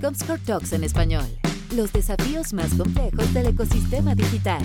Comscore Talks en español. Los desafíos más complejos del ecosistema digital.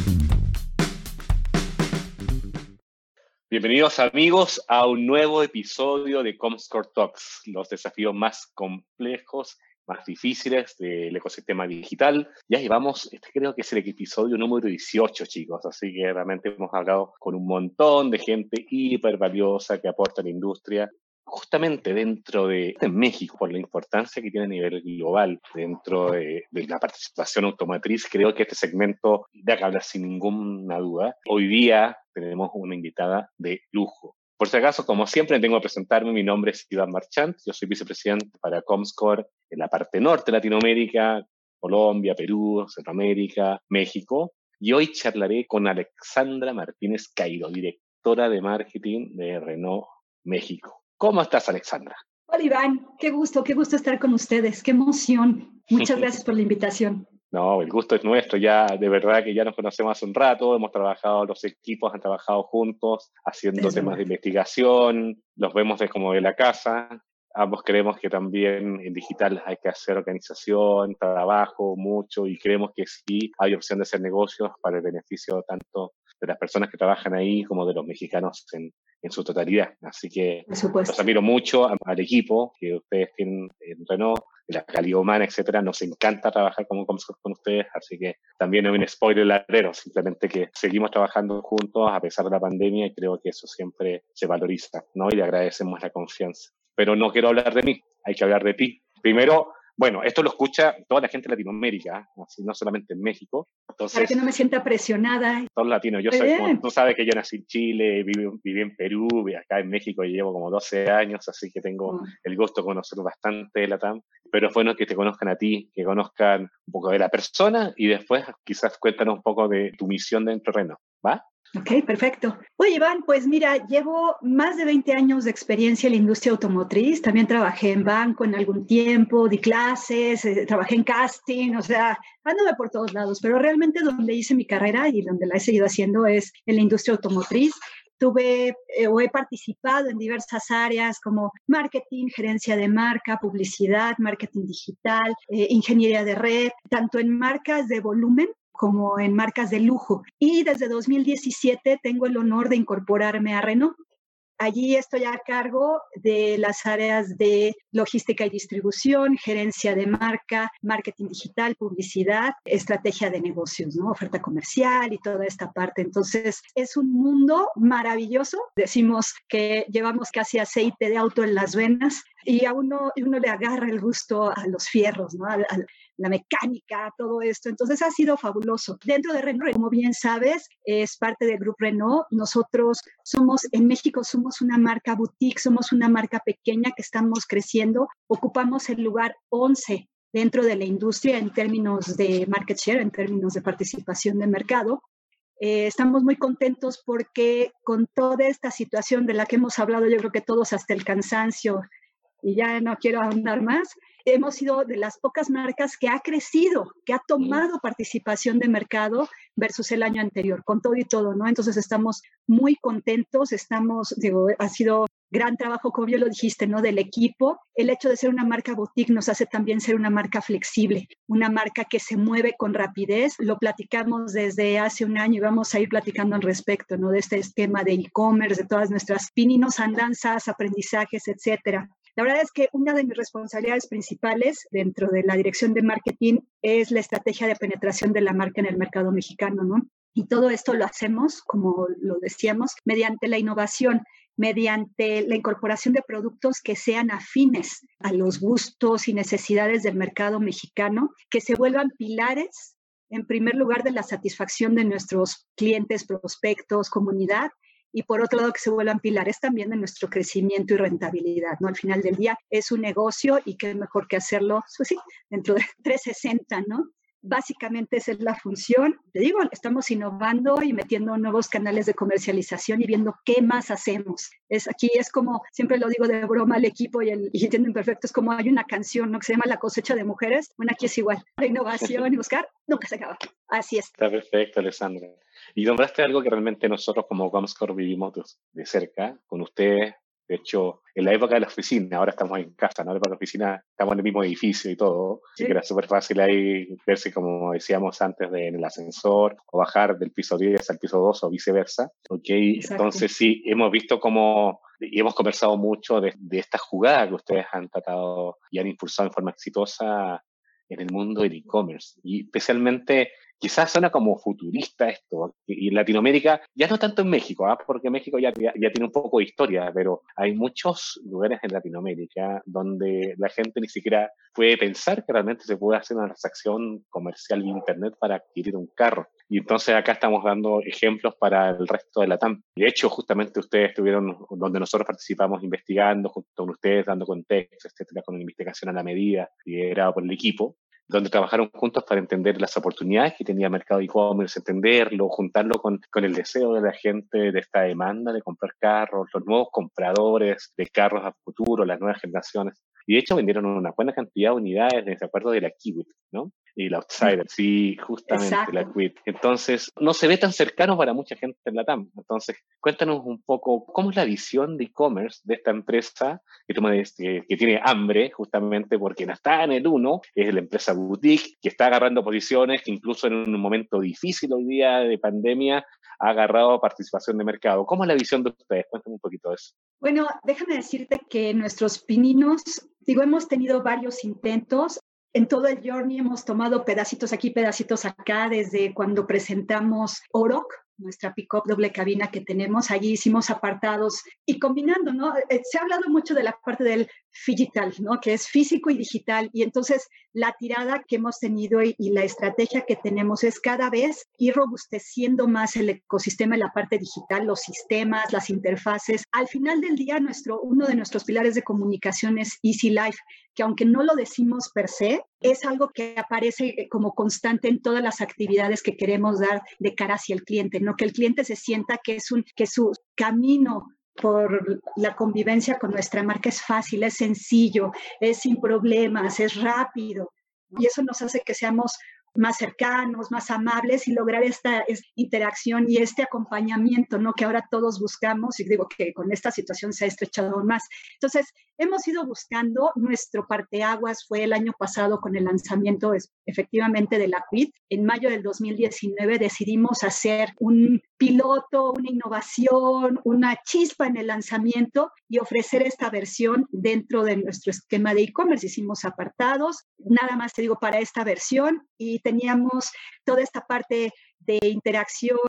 Bienvenidos amigos a un nuevo episodio de Comscore Talks, los desafíos más complejos, más difíciles del ecosistema digital. Ya llevamos, este creo que es el episodio número 18, chicos, así que realmente hemos hablado con un montón de gente hiper valiosa que aporta la industria justamente dentro de, México, por la importancia que tiene a nivel global dentro de, la participación automotriz, creo que este segmento da que hablar sin ninguna duda. Hoy día tenemos una invitada de lujo. Por si acaso, como siempre, tengo que presentarme. Mi nombre es Iván Marchant. Yo soy vicepresidente para Comscore en la parte norte de Latinoamérica, Colombia, Perú, Centroamérica, México. Y hoy charlaré con Alexandra Martínez Cairo, directora de marketing de Renault México. ¿Cómo estás, Alexandra? Hola, Iván. Qué gusto, qué gusto estar con ustedes. Qué emoción. Muchas gracias por la invitación. No, el gusto es nuestro. Ya, de verdad que ya nos conocemos hace un rato. Hemos trabajado, los equipos han trabajado juntos, haciendo temas de investigación. Los vemos de como de la casa. Ambos creemos que también en digital hay que hacer organización, trabajo, mucho, y creemos que sí hay opción de hacer negocios para el beneficio tanto de las personas que trabajan ahí como de los mexicanos en, en su totalidad. Así que los admiro mucho al equipo que ustedes tienen en Renault, en la calidad humana, etcétera. Nos encanta trabajar como con, con ustedes, así que también es un spoiler ladrero, simplemente que seguimos trabajando juntos a pesar de la pandemia y creo que eso siempre se valoriza, ¿no? Y le agradecemos la confianza. Pero no quiero hablar de mí, hay que hablar de ti. Primero, bueno, esto lo escucha toda la gente de Latinoamérica, así, no solamente en México. Entonces, Para que no me sienta presionada. Todos latinos. Yo soy, tú sabes que yo nací en Chile, viví, en Perú, acá en México y llevo como 12 años, así que tengo mm. el gusto de conocer bastante de la TAM. Pero es bueno que te conozcan a ti, que conozcan un poco de la persona y después quizás cuéntanos un poco de tu misión dentro de Reno. ¿Va? Ok, perfecto. Oye, Iván, pues mira, llevo más de 20 años de experiencia en la industria automotriz. También trabajé en banco en algún tiempo, di clases, eh, trabajé en casting, o sea, anduve por todos lados, pero realmente donde hice mi carrera y donde la he seguido haciendo es en la industria automotriz. Tuve eh, o he participado en diversas áreas como marketing, gerencia de marca, publicidad, marketing digital, eh, ingeniería de red, tanto en marcas de volumen como en marcas de lujo. Y desde 2017 tengo el honor de incorporarme a Renault. Allí estoy a cargo de las áreas de logística y distribución, gerencia de marca, marketing digital, publicidad, estrategia de negocios, ¿no? oferta comercial y toda esta parte. Entonces, es un mundo maravilloso. Decimos que llevamos casi aceite de auto en las venas y a uno, uno le agarra el gusto a los fierros, ¿no? La mecánica, todo esto. Entonces ha sido fabuloso. Dentro de Renault, como bien sabes, es parte del Grupo Renault. Nosotros somos, en México somos una marca boutique, somos una marca pequeña que estamos creciendo. Ocupamos el lugar 11 dentro de la industria en términos de market share, en términos de participación de mercado. Eh, estamos muy contentos porque con toda esta situación de la que hemos hablado, yo creo que todos hasta el cansancio, y ya no quiero ahondar más, hemos sido de las pocas marcas que ha crecido, que ha tomado participación de mercado versus el año anterior, con todo y todo, ¿no? Entonces estamos muy contentos, estamos, digo, ha sido gran trabajo, como bien lo dijiste, ¿no? Del equipo. El hecho de ser una marca boutique nos hace también ser una marca flexible, una marca que se mueve con rapidez. Lo platicamos desde hace un año y vamos a ir platicando al respecto, ¿no? De este esquema de e-commerce, de todas nuestras pininos andanzas, aprendizajes, etcétera. La verdad es que una de mis responsabilidades principales dentro de la dirección de marketing es la estrategia de penetración de la marca en el mercado mexicano, ¿no? Y todo esto lo hacemos, como lo decíamos, mediante la innovación, mediante la incorporación de productos que sean afines a los gustos y necesidades del mercado mexicano, que se vuelvan pilares, en primer lugar, de la satisfacción de nuestros clientes, prospectos, comunidad y por otro lado que se vuelvan pilares también de nuestro crecimiento y rentabilidad, ¿no? Al final del día es un negocio y qué mejor que hacerlo, pues dentro de 360, ¿no? Básicamente esa es la función. Te digo, estamos innovando y metiendo nuevos canales de comercialización y viendo qué más hacemos. Es aquí es como siempre lo digo de broma al equipo y, el, y entienden perfecto, es como hay una canción ¿no? que se llama La cosecha de mujeres. Bueno, aquí es igual. La innovación y buscar nunca se acaba. Así es. Está perfecto, Alessandra. Y nombraste algo que realmente nosotros como Comscore vivimos de, cerca, con ustedes, De hecho, en la época de la oficina, ahora estamos en casa, ¿no? En la época de la oficina estamos en el mismo edificio y todo, así que era súper fácil ahí verse, como decíamos antes, de, en el ascensor o bajar del piso 10 al piso 2 o viceversa. ¿ok? Entonces sí, hemos visto cómo y hemos conversado mucho de, de, esta jugada que ustedes han tratado y han impulsado en forma exitosa en el mundo del e-commerce. Y especialmente quizás suena como futurista esto, y en Latinoamérica, ya no tanto en México, ¿ah? porque México ya, ya, tiene un poco de historia, pero hay muchos lugares en Latinoamérica donde la gente ni siquiera puede pensar que realmente se puede hacer una transacción comercial vía Internet para adquirir un carro. Y entonces acá estamos dando ejemplos para el resto de la TAM. De hecho, justamente ustedes estuvieron donde nosotros participamos investigando junto con ustedes, dando contexto, etcétera, con una investigación a la medida liderada por el equipo donde trabajaron juntos para entender las oportunidades que tenía el mercado e-commerce, entenderlo, juntarlo con, con, el deseo de la gente de esta demanda de comprar carros, los nuevos compradores de carros a futuro, las nuevas generaciones. Y de hecho vendieron una buena cantidad de unidades de acuerdo de la Kiwit, ¿no? Y la Outsider, sí, justamente la Quit. Entonces, no se ve tan cercano para mucha gente en la TAM. Entonces, cuéntanos un poco cómo es la visión de e-commerce de esta empresa que, tú me que, que tiene hambre, justamente porque no está en el uno, es la empresa boutique, que está agarrando posiciones que incluso en un momento difícil hoy día de pandemia ha agarrado participación de mercado. ¿Cómo es la visión de ustedes? Cuéntame un poquito de eso. Bueno, déjame decirte que nuestros pininos, digo, hemos tenido varios intentos. En todo el journey hemos tomado pedacitos aquí, pedacitos acá, desde cuando presentamos Oroc, nuestra pick-up doble cabina que tenemos. Allí hicimos apartados y combinando, ¿no? Eh, se ha hablado mucho de la parte del digital, ¿no? Que es físico y digital. Y entonces la tirada que hemos tenido y, la estrategia que tenemos es cada vez ir robusteciendo más el ecosistema en la parte digital, los sistemas, las interfaces. Al final del día, nuestro, uno de nuestros pilares de comunicación es Easy Life, que aunque no lo decimos per se, es algo que aparece como constante en todas las actividades que queremos dar de cara hacia el cliente, ¿no? Que el cliente se sienta que es un, que su camino por la convivencia con nuestra marca es fácil, es sencillo, es sin problemas, es rápido. Y eso nos hace que seamos más cercanos, más amables y lograr esta, interacción y este acompañamiento, ¿no? Que ahora todos buscamos y digo que con esta situación se ha estrechado más. Entonces, hemos ido buscando, nuestro parteaguas fue el año pasado con el lanzamiento efectivamente de la QUIT. En mayo del 2019 decidimos hacer un piloto, una innovación, una chispa en el lanzamiento y ofrecer esta versión dentro de nuestro esquema de e-commerce. Hicimos apartados, nada más te digo para esta versión y teníamos toda esta parte de interacción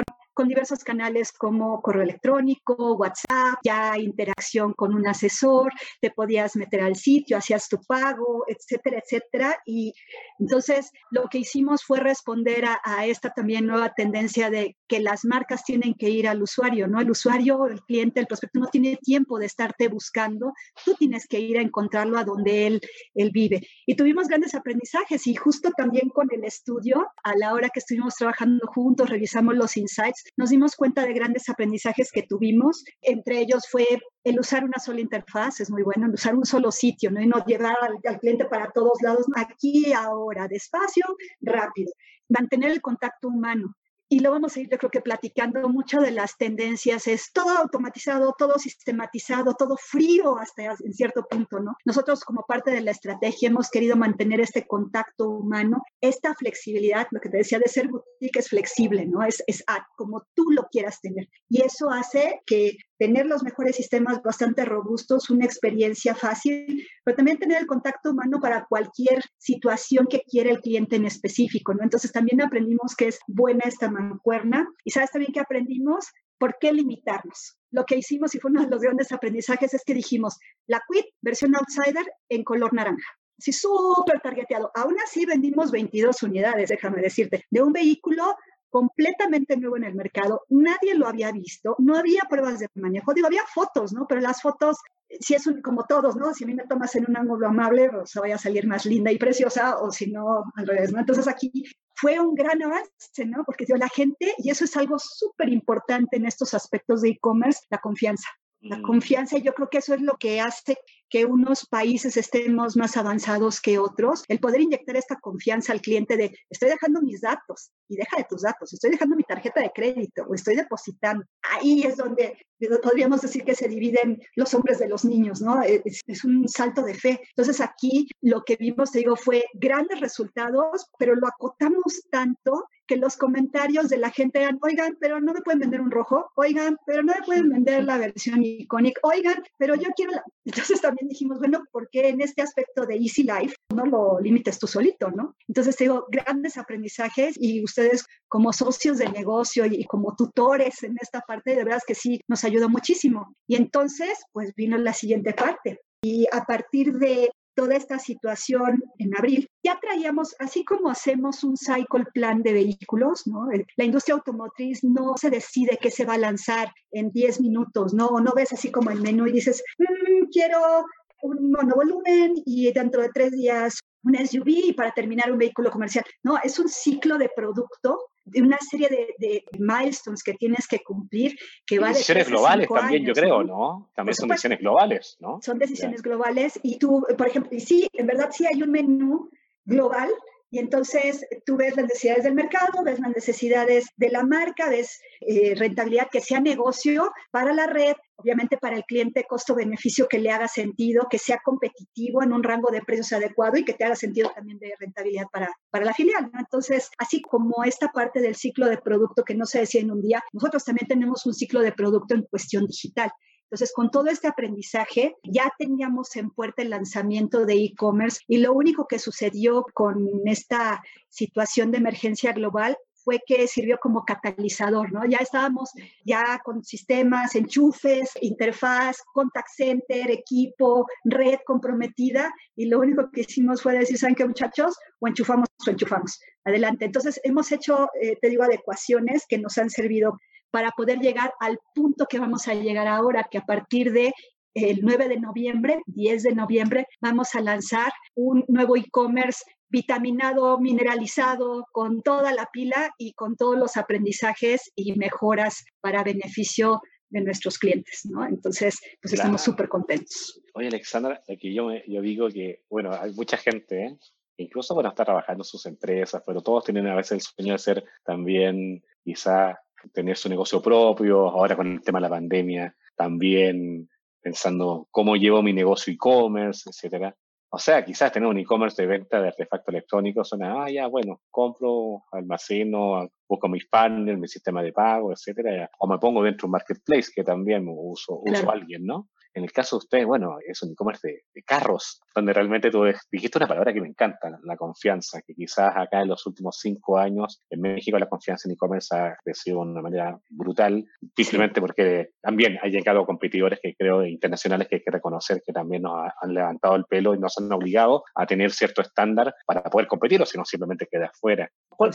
con diversos canales como correo electrónico, WhatsApp, ya interacción con un asesor, te podías meter al sitio, hacías tu pago, etcétera, etcétera. Y entonces lo que hicimos fue responder a, a, esta también nueva tendencia de que las marcas tienen que ir al usuario, ¿no? El usuario, el cliente, el prospecto no tiene tiempo de estarte buscando, tú tienes que ir a encontrarlo a donde él, él vive. Y tuvimos grandes aprendizajes y justo también con el estudio, a la hora que estuvimos trabajando juntos, revisamos los insights, nos dimos cuenta de grandes aprendizajes que tuvimos. Entre ellos fue el usar una sola interfaz, es muy bueno, el usar un solo sitio, ¿no? Y no llevar al, al cliente para todos lados, aquí, ahora, despacio, rápido. Mantener el contacto humano y lo vamos a ir, yo creo que platicando mucho de las tendencias, es todo automatizado, todo sistematizado, todo frío hasta en cierto punto, ¿no? Nosotros como parte de la estrategia hemos querido mantener este contacto humano, esta flexibilidad, lo que te decía de ser boutique es flexible, ¿no? Es, es como tú lo quieras tener. Y eso hace que tener los mejores sistemas bastante robustos, una experiencia fácil, pero también tener el contacto humano para cualquier situación que quiera el cliente en específico, ¿no? Entonces también aprendimos que es buena esta mancuerna y sabes también que aprendimos por qué limitarnos. Lo que hicimos y fue uno de los grandes aprendizajes es que dijimos, la Quit versión Outsider en color naranja. Sí, súper targeteado. Aún así vendimos 22 unidades, déjame decirte, de un vehículo completamente nuevo en el mercado, nadie lo había visto, no había pruebas de manejo, digo, había fotos, ¿no? Pero las fotos, si es un, como todos, ¿no? Si a mí me tomas en un ángulo amable, pues vaya a salir más linda y preciosa, o si no, al revés, ¿no? Entonces aquí fue un gran avance, ¿no? Porque dio la gente, y eso es algo súper importante en estos aspectos de e-commerce, la confianza. La confianza, y yo creo que eso es lo que hace que unos países estemos más avanzados que otros, el poder inyectar esta confianza al cliente de estoy dejando mis datos y deja de tus datos, estoy dejando mi tarjeta de crédito o estoy depositando. Ahí es donde podríamos decir que se dividen los hombres de los niños, ¿no? Es, es un salto de fe. Entonces aquí lo que vimos, te digo, fue grandes resultados, pero lo acotamos tanto que los comentarios de la gente eran, oigan, pero no me pueden vender un rojo, oigan, pero no me pueden vender la versión icónica, oigan, pero yo quiero la... Entonces también dijimos, bueno, ¿por qué en este aspecto de Easy Life no lo limites tú solito, no? Entonces digo, grandes aprendizajes y ustedes como socios de negocio y como tutores en esta parte, de verdad que sí, nos ayudó muchísimo. Y entonces, pues vino la siguiente parte. Y a partir de toda esta situación en abril, ya traíamos, así como hacemos un cycle plan de vehículos, ¿no? La industria automotriz no se decide qué se va a lanzar en 10 minutos, ¿no? no ves así como el menú y dices, mm, quiero un monovolumen y dentro de tres días un SUV para terminar un vehículo comercial. No, es un ciclo de producto de una serie de, milestones que tienes que cumplir que va decisiones globales también yo creo no también son decisiones globales no son decisiones globales y tú por ejemplo y sí en verdad sí hay un menú global y entonces tú ves las necesidades del mercado, ves las necesidades de la marca, ves eh, rentabilidad que sea negocio para la red, obviamente para el cliente costo-beneficio que le haga sentido, que sea competitivo en un rango de precios adecuado y que te haga sentido también de rentabilidad para, para la filial. Entonces, así como esta parte del ciclo de producto que no se decía en un día, nosotros también tenemos un ciclo de producto en cuestión digital. Entonces, con todo este aprendizaje, ya teníamos en puerta el lanzamiento de e-commerce y lo único que sucedió con esta situación de emergencia global fue que sirvió como catalizador, ¿no? Ya estábamos ya con sistemas, enchufes, interfaz, contact center, equipo, red comprometida y lo único que hicimos fue decir, ¿saben qué muchachos? O enchufamos o enchufamos. Adelante. Entonces hemos hecho, eh, te digo, adecuaciones que nos han servido para poder llegar al punto que vamos a llegar ahora, que a partir de el 9 de noviembre, 10 de noviembre, vamos a lanzar un nuevo e-commerce vitaminado, mineralizado, con toda la pila y con todos los aprendizajes y mejoras para beneficio de nuestros clientes, ¿no? Entonces, pues estamos súper contentos. Oye, Alexandra, aquí yo, yo digo que, bueno, hay mucha gente, ¿eh? incluso, bueno, está trabajando en sus empresas, pero todos tienen a veces el sueño de ser también quizá tener su negocio propio, ahora con el tema de la pandemia, también pensando cómo llevo mi negocio e-commerce, etcétera. O sea, quizás tener un e-commerce de venta de artefactos electrónicos suena, ah, ya, bueno, compro, almaceno, busco mis partners, mi sistema de pago, etcétera, o me pongo dentro de un marketplace que también uso, uso alguien, ¿no? En el caso de ustedes, bueno, es un e-commerce de, carros, donde realmente tú dijiste una palabra que me encanta, la confianza, que quizás acá en los últimos cinco años en México la confianza en e-commerce ha crecido de una manera brutal, simplemente porque también hay llegado competidores que creo internacionales que hay que reconocer que también nos han levantado el pelo y nos han obligado a tener cierto estándar para poder competir o si no simplemente queda afuera.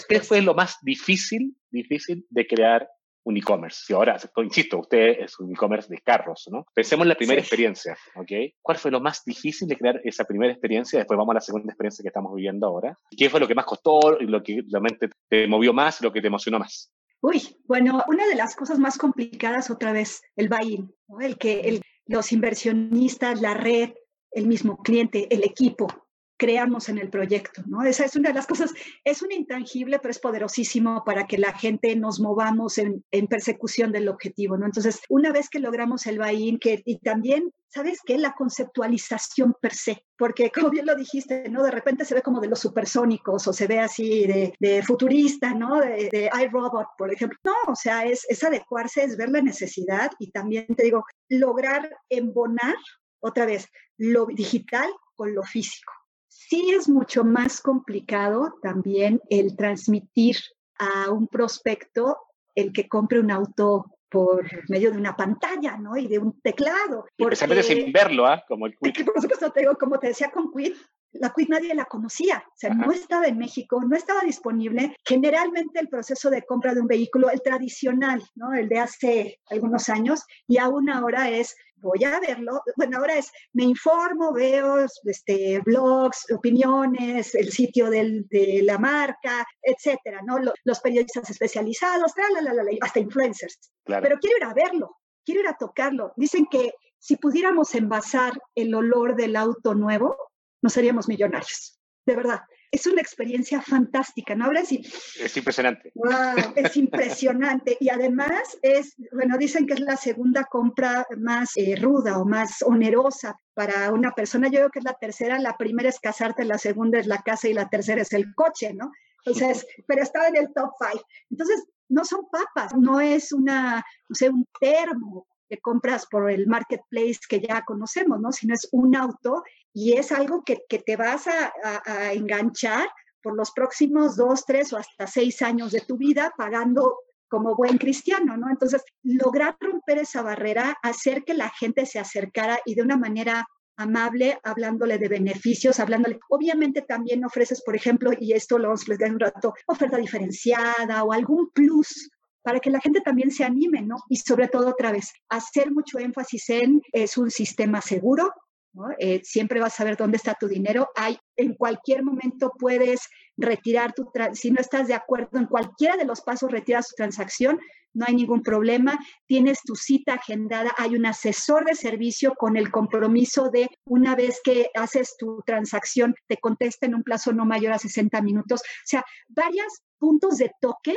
¿Qué fue lo más difícil, difícil de crear un e-commerce. Y ahora, insisto, usted es un e-commerce de carros, ¿no? Pensemos en la primera experiencia, ¿ok? ¿Cuál fue lo más difícil de crear esa primera experiencia? Después vamos a la segunda experiencia que estamos viviendo ahora. ¿Qué fue lo que más costó y lo que realmente te movió más, lo que te emocionó más? Uy, bueno, una de las cosas más complicadas otra vez, el buy-in, el que los inversionistas, la red, el mismo cliente, el equipo, creamos en el proyecto, ¿no? Esa es una de las cosas, es un intangible, pero es poderosísimo para que la gente nos movamos en, persecución del objetivo, ¿no? Entonces, una vez que logramos el buy-in, que, y también, ¿sabes qué? La conceptualización per se, porque como bien lo dijiste, ¿no? De repente se ve como de los supersónicos o se ve así de, futurista, ¿no? De, iRobot, por ejemplo. No, o sea, es, es adecuarse, es ver la necesidad y también, te digo, lograr embonar otra vez lo digital con lo físico. Sí es mucho más complicado también el transmitir a un prospecto el que compre un auto por medio de una pantalla, ¿no? Y de un teclado. Porque, sin verlo, ¿ah? Como el Quid. Por supuesto, te digo, como te decía con Quid, la Quid nadie la conocía, o sea, no estaba en México, no estaba disponible. Generalmente el proceso de compra de un vehículo, el tradicional, ¿no? El de hace algunos años, y aún ahora es voy a verlo. Bueno, ahora es, me informo, veo este, blogs, opiniones, el sitio del, de la marca, etcétera, ¿no? Los, periodistas especializados, hasta influencers. Pero quiero ir a verlo, quiero ir a tocarlo. Dicen que si pudiéramos envasar el olor del auto nuevo, no seríamos millonarios. De verdad, es una experiencia fantástica, ¿no? Ahora sí. Es impresionante. Wow, es impresionante. Y además es, bueno, dicen que es la segunda compra más eh, ruda o más onerosa para una persona. Yo creo que es la tercera. La primera es casarte, la segunda es la casa y la tercera es el coche, ¿no? Entonces, pero está en el top five. Entonces, no son papas, no es una, no sé, un termo que compras por el marketplace que ya conocemos, ¿no? Sino es un auto y es algo que, te vas a, enganchar por los próximos dos, tres o hasta seis años de tu vida pagando como buen cristiano, ¿no? Entonces, lograr romper esa barrera, hacer que la gente se acercara y de una manera amable, hablándole de beneficios, hablándole. Obviamente también ofreces, por ejemplo, y esto lo vamos a explicar un rato, oferta diferenciada o algún plus para que la gente también se anime, ¿no? Y sobre todo, otra vez, hacer mucho énfasis en es un sistema seguro, ¿no? Eh, siempre vas a saber dónde está tu dinero. Hay, en cualquier momento puedes retirar tu, si no estás de acuerdo en cualquiera de los pasos, retiras tu transacción, no hay ningún problema. Tienes tu cita agendada, hay un asesor de servicio con el compromiso de una vez que haces tu transacción, te contesta en un plazo no mayor a 60 minutos. O sea, varios puntos de toque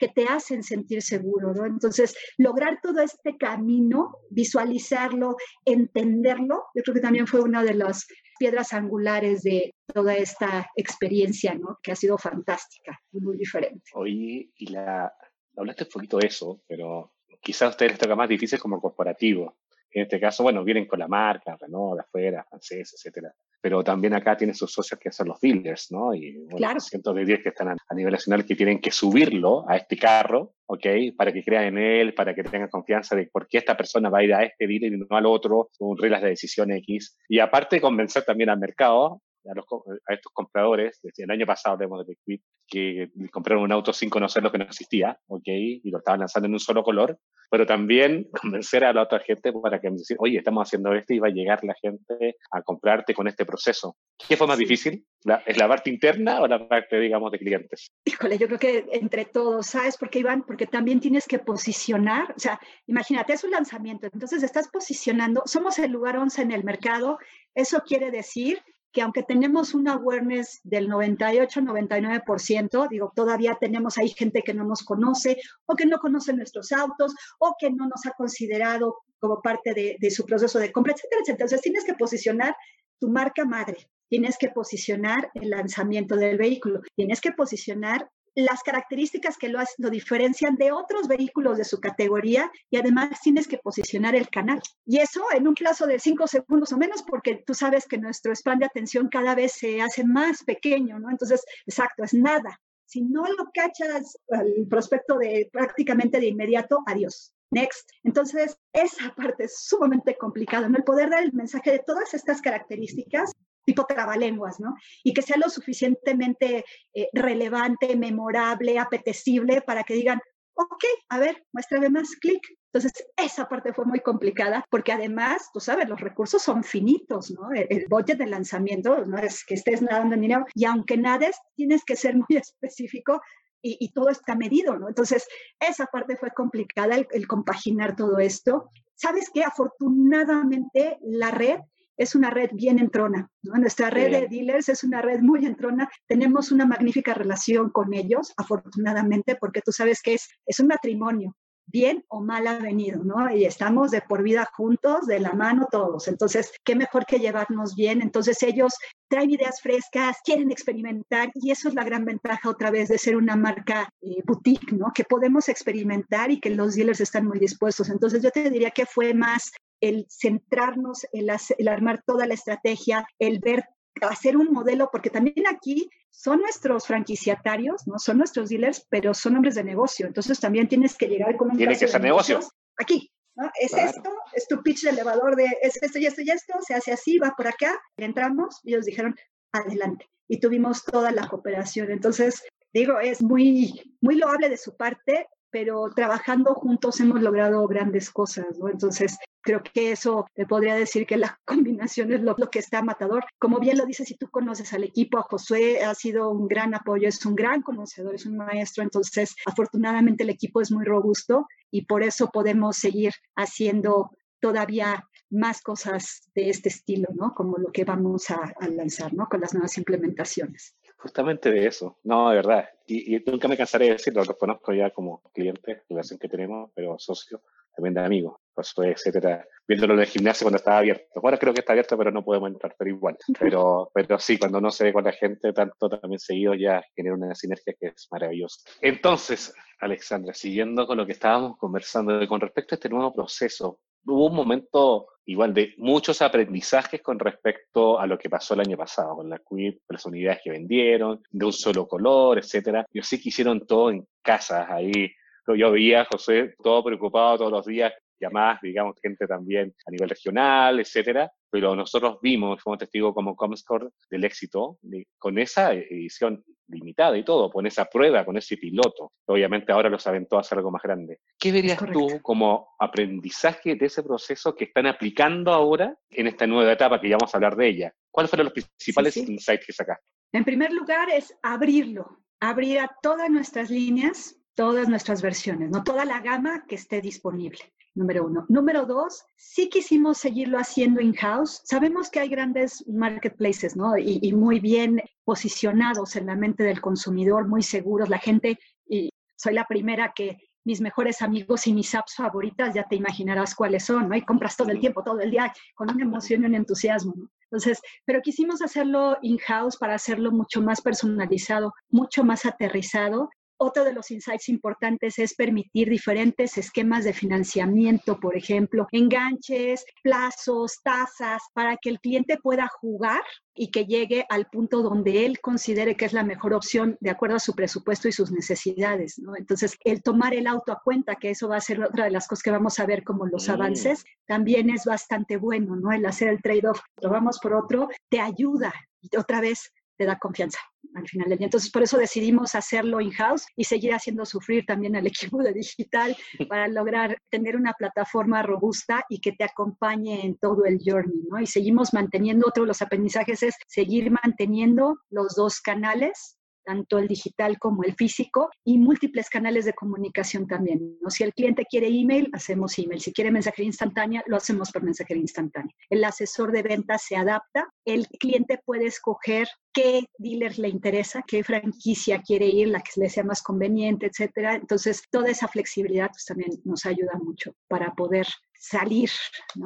que te hacen sentir seguro, ¿no? Entonces, lograr todo este camino, visualizarlo, entenderlo, yo creo que también fue una de las piedras angulares de toda esta experiencia, ¿no? Que ha sido fantástica y muy diferente. Oye, y la, hablaste un poquito de eso, pero quizás a ustedes les toca más difícil como corporativo. En este caso, bueno, vienen con la marca, Renault, de afuera, francés, etcétera pero también acá tiene sus socios que son los dealers, ¿no? Y bueno, claro. cientos de dealers que están a, nivel nacional que tienen que subirlo a este carro, ¿ok? Para que crean en él, para que tengan confianza de por qué esta persona va a ir a este dealer y no al otro, con reglas de decisión X. Y aparte convencer también al mercado a, los, a, estos compradores, el año pasado tenemos de Quit, que compraron un auto sin conocer lo que no existía, ¿ok? Y lo estaban lanzando en un solo color, pero también convencer a la otra gente para que me digan, oye, estamos haciendo esto y va a llegar la gente a comprarte con este proceso. ¿Qué fue más difícil? ¿Es la parte interna o la parte, digamos, de clientes? Híjole, yo creo que entre todos, ¿sabes por qué, Iván? Porque también tienes que posicionar, o sea, imagínate, es un lanzamiento, entonces estás posicionando, somos el lugar 11 en el mercado, eso quiere decir que aunque tenemos una awareness del 98-99%, digo, todavía tenemos ahí gente que no nos conoce o que no conoce nuestros autos o que no nos ha considerado como parte de, de su proceso de compra, etcétera, etcétera. Entonces tienes que posicionar tu marca madre, tienes que posicionar el lanzamiento del vehículo, tienes que posicionar las características que lo, lo, diferencian de otros vehículos de su categoría y además tienes que posicionar el canal. Y eso en un plazo de cinco segundos o menos, porque tú sabes que nuestro span de atención cada vez se hace más pequeño, ¿no? Entonces, exacto, es nada. Si no lo cachas al prospecto de prácticamente de inmediato, adiós. Next. Entonces, esa parte es sumamente complicada, ¿no? El poder dar el mensaje de todas estas características tipo trabalenguas, ¿no? Y que sea lo suficientemente eh, relevante, memorable, apetecible para que digan, ok, a ver, muéstrame más, clic. Entonces, esa parte fue muy complicada porque además, tú sabes, los recursos son finitos, ¿no? El, budget de lanzamiento no es que estés nadando en dinero y aunque nades, tienes que ser muy específico y, y, todo está medido, ¿no? Entonces, esa parte fue complicada, el, el compaginar todo esto. ¿Sabes qué? Afortunadamente, la red es una red bien entrona. Nuestra red de dealers es una red muy entrona. Tenemos una magnífica relación con ellos, afortunadamente, porque tú sabes que es, es un matrimonio bien o mal avenido, ¿no? Y estamos de por vida juntos, de la mano todos. Entonces, qué mejor que llevarnos bien. Entonces, ellos traen ideas frescas, quieren experimentar y eso es la gran ventaja otra vez de ser una marca eh, boutique, ¿no? Que podemos experimentar y que los dealers están muy dispuestos. Entonces, yo te diría que fue más el centrarnos, el, el armar toda la estrategia, el ver hacer un modelo, porque también aquí son nuestros franquiciatarios, ¿no? Son nuestros dealers, pero son hombres de negocio. Entonces también tienes que llegar con un Tiene que ser negocio. Aquí, ¿no? Es esto, es tu pitch de elevador de es esto y esto y esto, se hace así, va por acá. Entramos y ellos dijeron, adelante. Y tuvimos toda la cooperación. Entonces, digo, es muy, muy loable de su parte, pero trabajando juntos hemos logrado grandes cosas, ¿no? Entonces, creo que eso te podría decir que la combinación es lo, que está matador. Como bien lo dices, si tú conoces al equipo, a Josué ha sido un gran apoyo, es un gran conocedor, es un maestro, entonces afortunadamente el equipo es muy robusto y por eso podemos seguir haciendo todavía más cosas de este estilo, ¿no? Como lo que vamos a, lanzar, ¿no? Con las nuevas implementaciones. Justamente de eso, no, de verdad. Y, nunca me cansaré de decirlo, lo conozco ya como cliente, relación que tenemos, pero socio, también de amigos, pues, etcétera. Viéndolo en el gimnasio cuando estaba abierto. Bueno, creo que está abierto, pero no podemos entrar, pero igual. Pero, pero sí, cuando no se ve con la gente tanto también seguido, ya genera una sinergia que es maravillosa. Entonces, Alexandra, siguiendo con lo que estábamos conversando, con respecto a este nuevo proceso, hubo un momento igual de muchos aprendizajes con respecto a lo que pasó el año pasado, con las las unidades que vendieron, de un solo color, etcétera. Yo sí que hicieron todo en casa, ahí yo veía a José todo preocupado todos los días, llamadas, digamos, gente también a nivel regional, etcétera, pero nosotros vimos, fuimos testigos como Comscore del éxito con esa edición limitada y todo, con esa prueba, con ese piloto. Obviamente ahora los aventó a hacer algo más grande. ¿Qué verías tú como aprendizaje de ese proceso que están aplicando ahora en esta nueva etapa que ya vamos a hablar de ella? ¿Cuáles fueron los principales insights que sacaste? En primer lugar es abrirlo, abrir a todas nuestras líneas todas nuestras versiones, no toda la gama que esté disponible. Número uno. Número dos, sí quisimos seguirlo haciendo in-house. Sabemos que hay grandes marketplaces, ¿no? Y, muy bien posicionados en la mente del consumidor, muy seguros. La gente, y soy la primera que mis mejores amigos y mis apps favoritas, ya te imaginarás cuáles son, ¿no? Y compras todo el tiempo, todo el día, con una emoción y un entusiasmo, ¿no? Entonces, pero quisimos hacerlo in-house para hacerlo mucho más personalizado, mucho más aterrizado otro de los insights importantes es permitir diferentes esquemas de financiamiento, por ejemplo, enganches, plazos, tasas, para que el cliente pueda jugar y que llegue al punto donde él considere que es la mejor opción de acuerdo a su presupuesto y sus necesidades, ¿no? Entonces, el tomar el auto a cuenta, que eso va a ser otra de las cosas que vamos a ver como los mm. avances, también es bastante bueno, ¿no? El hacer el trade-off, lo vamos por otro, te ayuda otra vez te da confianza al final del día. Entonces, por eso decidimos hacerlo in-house y seguir haciendo sufrir también al equipo de digital para lograr tener una plataforma robusta y que te acompañe en todo el journey, ¿no? Y seguimos manteniendo, otro de los aprendizajes es seguir manteniendo los dos canales tanto el digital como el físico, y múltiples canales de comunicación también. ¿no? Si el cliente quiere email, hacemos email. Si quiere mensajería instantánea, lo hacemos por mensajería instantánea. El asesor de ventas se adapta. El cliente puede escoger qué dealer le interesa, qué franquicia quiere ir, la que le sea más conveniente, etcétera. Entonces, toda esa flexibilidad pues, también nos ayuda mucho para poder salir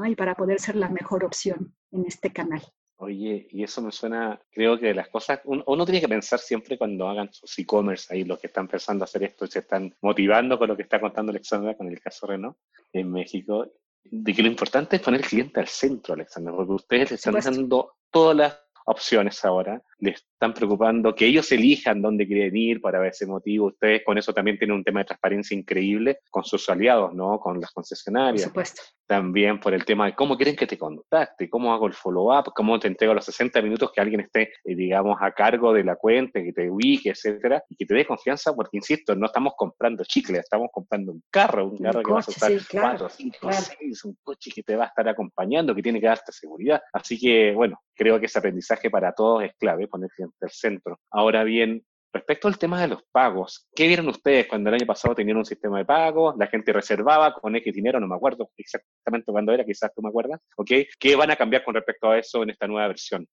y para poder ser la mejor opción en este canal. Oye, y eso me suena, creo que las cosas, uno, tiene que pensar siempre cuando hagan sus e-commerce ahí, los que están pensando hacer esto y se están motivando con lo que está contando Alexandra con el caso Renault en México, de que lo importante es poner el cliente al centro, Alexandra, porque ustedes le están dando todas las opciones ahora, les están preocupando que ellos elijan dónde quieren ir para ese motivo. Ustedes con eso también tienen un tema de transparencia increíble con sus aliados, ¿no? Con las concesionarias. Por supuesto. También por el tema de cómo quieren que te contacte, cómo hago el follow-up, cómo te entrego los 60 minutos que alguien esté, eh, digamos, a cargo de la cuenta, que te ubique, etcétera, y que te dé confianza, porque insisto, no estamos comprando chicles, estamos comprando un carro, un carro que va a usar cuatro, cinco, seis, un coche que te va a estar acompañando, que tiene que darte seguridad. Así que, bueno, creo que ese aprendizaje para todos es clave, poner del centro. Ahora bien, respecto al tema de los pagos, ¿qué vieron ustedes cuando el año pasado tenían un sistema de pago? La gente reservaba con X dinero, no me acuerdo exactamente cuándo era, quizás tú me acuerdas, ¿ok? ¿Qué van a cambiar con respecto a eso en esta nueva versión?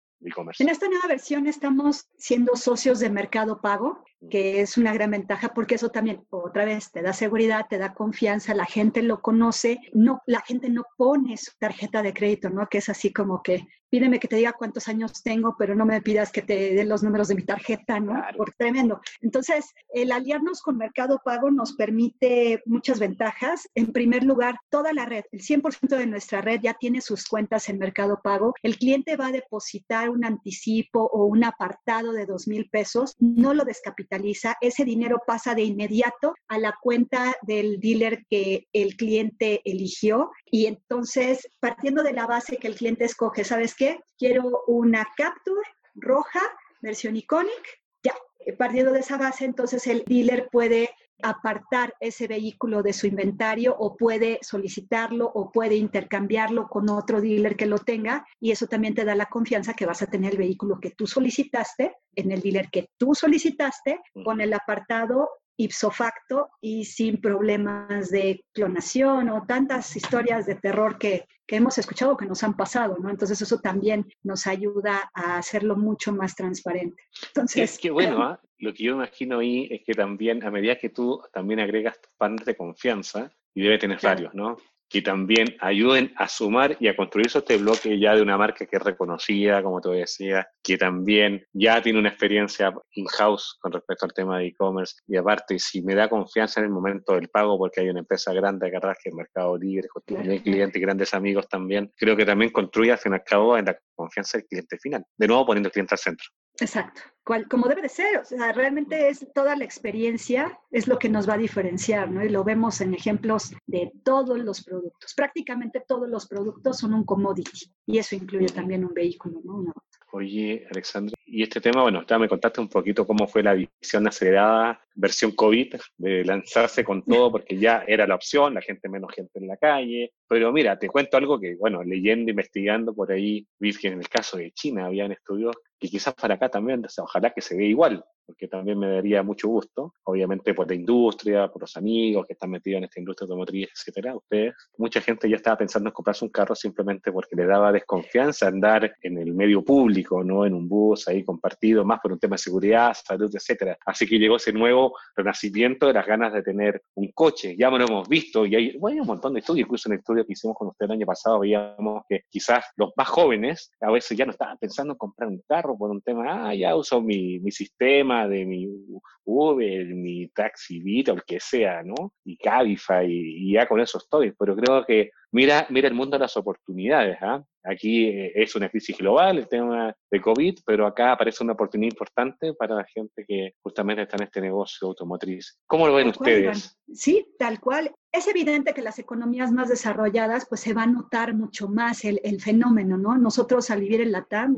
En esta nueva versión estamos siendo socios de Mercado Pago, que es una gran ventaja porque eso también, otra vez, te da seguridad, te da confianza, la gente lo conoce, no, la gente no pone su tarjeta de crédito, ¿no? Que es así como que pídeme que te diga cuántos años tengo, pero no me pidas que te dé los números de mi tarjeta, ¿no? Por tremendo. Entonces, el aliarnos con Mercado Pago nos permite muchas ventajas. En primer lugar, toda la red, el 100% de nuestra red ya tiene sus cuentas en Mercado Pago. El cliente va a depositar un anticipo o un apartado de dos mil pesos, no lo descapitaliza, ese dinero pasa de inmediato a la cuenta del dealer que el cliente eligió y entonces partiendo de la base que el cliente escoge, ¿sabes qué? Quiero una Capture roja, versión Iconic, ya, partiendo de esa base, entonces el dealer puede apartar ese vehículo de su inventario o puede solicitarlo o puede intercambiarlo con otro dealer que lo tenga y eso también te da la confianza que vas a tener el vehículo que tú solicitaste en el dealer que tú solicitaste con el apartado ipso facto y sin problemas de clonación o tantas historias de terror que, que hemos escuchado que nos han pasado, ¿no? Entonces eso también nos ayuda a hacerlo mucho más transparente. Entonces, es que bueno, ¿ah? lo que yo imagino ahí es que también a medida que tú también agregas tus partners de confianza, y debe tener varios, ¿no? Que también ayuden a sumar y a construir este bloque ya de una marca que es reconocida, como te decía, que también ya tiene una experiencia in-house con respecto al tema de e-commerce. Y aparte, si me da confianza en el momento del pago, porque hay una empresa grande acá que es Mercado Libre, tiene clientes y grandes amigos también, creo que también construye al fin y al cabo en la confianza del cliente final. De nuevo, poniendo el cliente al centro. Exacto, como debe de ser, o sea, realmente es toda la experiencia es lo que nos va a diferenciar, ¿no? Y lo vemos en ejemplos de todos los productos. Prácticamente todos los productos son un commodity y eso incluye también un vehículo, ¿no? Oye, Alexandra, y este tema, bueno, ya me contaste un poquito cómo fue la visión acelerada, versión COVID, de lanzarse con todo, porque ya era la opción, la gente menos gente en la calle. Pero mira, te cuento algo que, bueno, leyendo, investigando por ahí, vi que en el caso de China habían estudios que quizás para acá también, ojalá que se vea igual, porque también me daría mucho gusto, obviamente por la industria, por los amigos que están metidos en esta industria automotriz, etcétera. Ustedes, mucha gente ya estaba pensando en comprarse un carro simplemente porque le daba desconfianza andar en el medio público, no en un bus ahí compartido, más por un tema de seguridad, salud, etcétera. Así que llegó ese nuevo renacimiento de las ganas de tener un coche. Ya lo hemos visto y hay, un montón de estudios, incluso en el estudio que hicimos con usted el año pasado veíamos que quizás los más jóvenes a veces ya no estaban pensando en comprar un carro por un tema, ah, ya uso mi, mi sistema de mi Uber, mi Taxi Vita, o el que sea, ¿no? Y Cabify, y, ya con eso estoy. Pero creo que mira, mira el mundo de las oportunidades. ¿ah? Aquí eh, es una crisis global el tema de COVID, pero acá aparece una oportunidad importante para la gente que justamente está en este negocio automotriz. ¿Cómo lo ven ustedes? sí, tal cual. Es evidente que las economías más desarrolladas, pues se va a notar mucho más el, el fenómeno, ¿no? Nosotros al vivir en la TAM,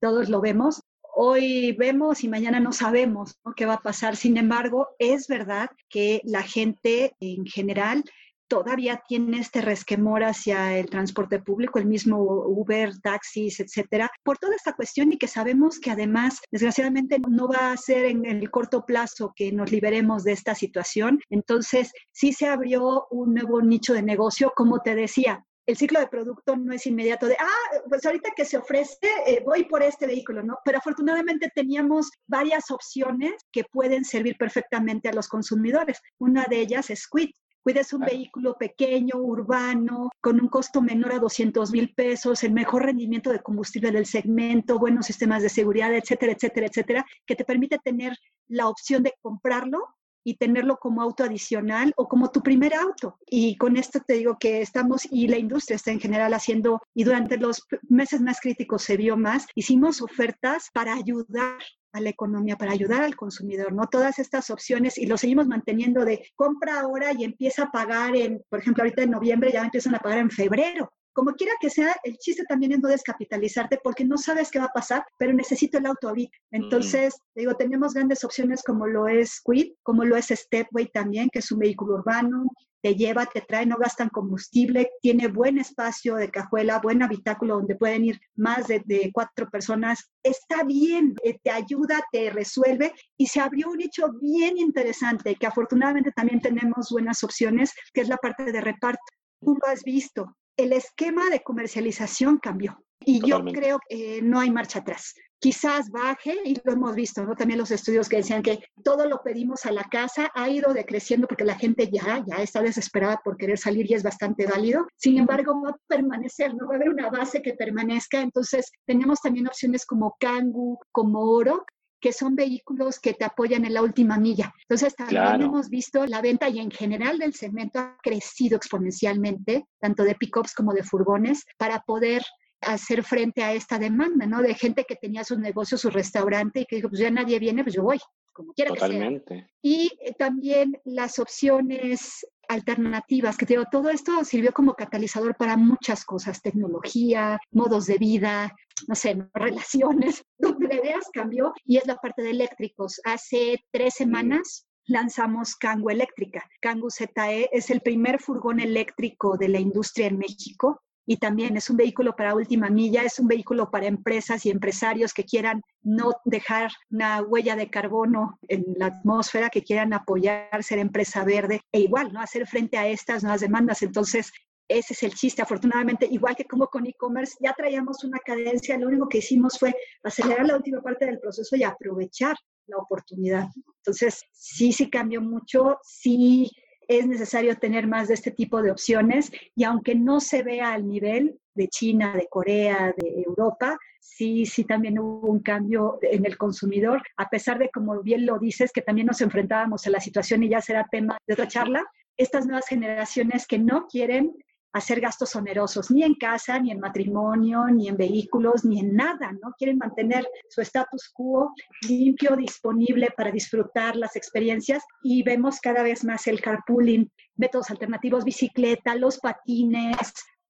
todos lo vemos, hoy vemos y mañana no sabemos qué va a pasar. Sin embargo, es verdad que la gente en general todavía tiene este resquemor hacia el transporte público, el mismo Uber, taxis, etcétera, por toda esta cuestión y que sabemos que además, desgraciadamente, no va a ser en el corto plazo que nos liberemos de esta situación. Entonces, sí se abrió un nuevo nicho de negocio, como te decía, el ciclo de producto no es inmediato de, ah, pues ahorita que se ofrece, eh, voy por este vehículo, ¿no? Pero afortunadamente teníamos varias opciones que pueden servir perfectamente a los consumidores. Una de ellas es Quid. Quid es un vehículo pequeño, urbano, con un costo menor a 200 mil pesos, el mejor rendimiento de combustible del segmento, buenos sistemas de seguridad, etcétera, etcétera, etcétera, que te permite tener la opción de comprarlo y tenerlo como auto adicional o como tu primer auto. Y con esto te digo que estamos, y la industria está en general haciendo, y durante los meses más críticos se vio más, hicimos ofertas para ayudar a la economía, para ayudar al consumidor, ¿no? Todas estas opciones y lo seguimos manteniendo de compra ahora y empieza a pagar en, por ejemplo, ahorita en noviembre ya empiezan a pagar en febrero como quiera que sea, el chiste también es no descapitalizarte porque no sabes qué va a pasar, pero necesito el auto ahorita. Entonces, digo, tenemos grandes opciones como lo es Quid, como lo es Stepway también, que es un vehículo urbano, te lleva, te trae, no gastan combustible, tiene buen espacio de cajuela, buen habitáculo donde pueden ir más de, cuatro personas. Está bien, eh, te ayuda, te resuelve y se abrió un hecho bien interesante que afortunadamente también tenemos buenas opciones, que es la parte de reparto. Tú lo has visto, el esquema de comercialización cambió y yo creo que eh, no hay marcha atrás. Quizás baje, y lo hemos visto, ¿no? También los estudios que decían que todo lo pedimos a la casa, ha ido decreciendo porque la gente ya, ya está desesperada por querer salir y es bastante válido. Sin embargo, va a permanecer, no va a haber una base que permanezca. Entonces, tenemos también opciones como Kangu, como Oro, que son vehículos que te apoyan en la última milla. Entonces, también hemos visto la venta y en general del segmento ha crecido exponencialmente, tanto de pickups como de furgones, para poder hacer frente a esta demanda, ¿no? De gente que tenía su negocio, su restaurante y que dijo, pues ya nadie viene, pues yo voy, como quiera Totalmente. que sea. Y eh, también las opciones alternativas, que digo, todo esto sirvió como catalizador para muchas cosas, tecnología, modos de vida, no sé, relaciones, donde de ideas cambió y es la parte de eléctricos. Hace tres semanas lanzamos Kangu Eléctrica. Kangu ZE es el primer furgón eléctrico de la industria en México y también es un vehículo para última milla, es un vehículo para empresas y empresarios que quieran no dejar una huella de carbono en la atmósfera, que quieran apoyar ser empresa verde e igual, ¿no? Hacer frente a estas nuevas demandas. Entonces, ese es el chiste. Afortunadamente, igual que como con e-commerce, ya traíamos una cadencia, lo único que hicimos fue acelerar la última parte del proceso y aprovechar la oportunidad. Entonces, sí, sí cambió mucho, sí es necesario tener más de este tipo de opciones y aunque no se vea al nivel de China, de Corea, de Europa, sí, sí también hubo un cambio en el consumidor, a pesar de, como bien lo dices, que también nos enfrentábamos a la situación y ya será tema de otra charla, estas nuevas generaciones que no quieren hacer gastos onerosos, ni en casa, ni en matrimonio, ni en vehículos, ni en nada, ¿no? Quieren mantener su status quo limpio, disponible para disfrutar las experiencias y vemos cada vez más el carpooling, métodos alternativos, bicicleta, los patines,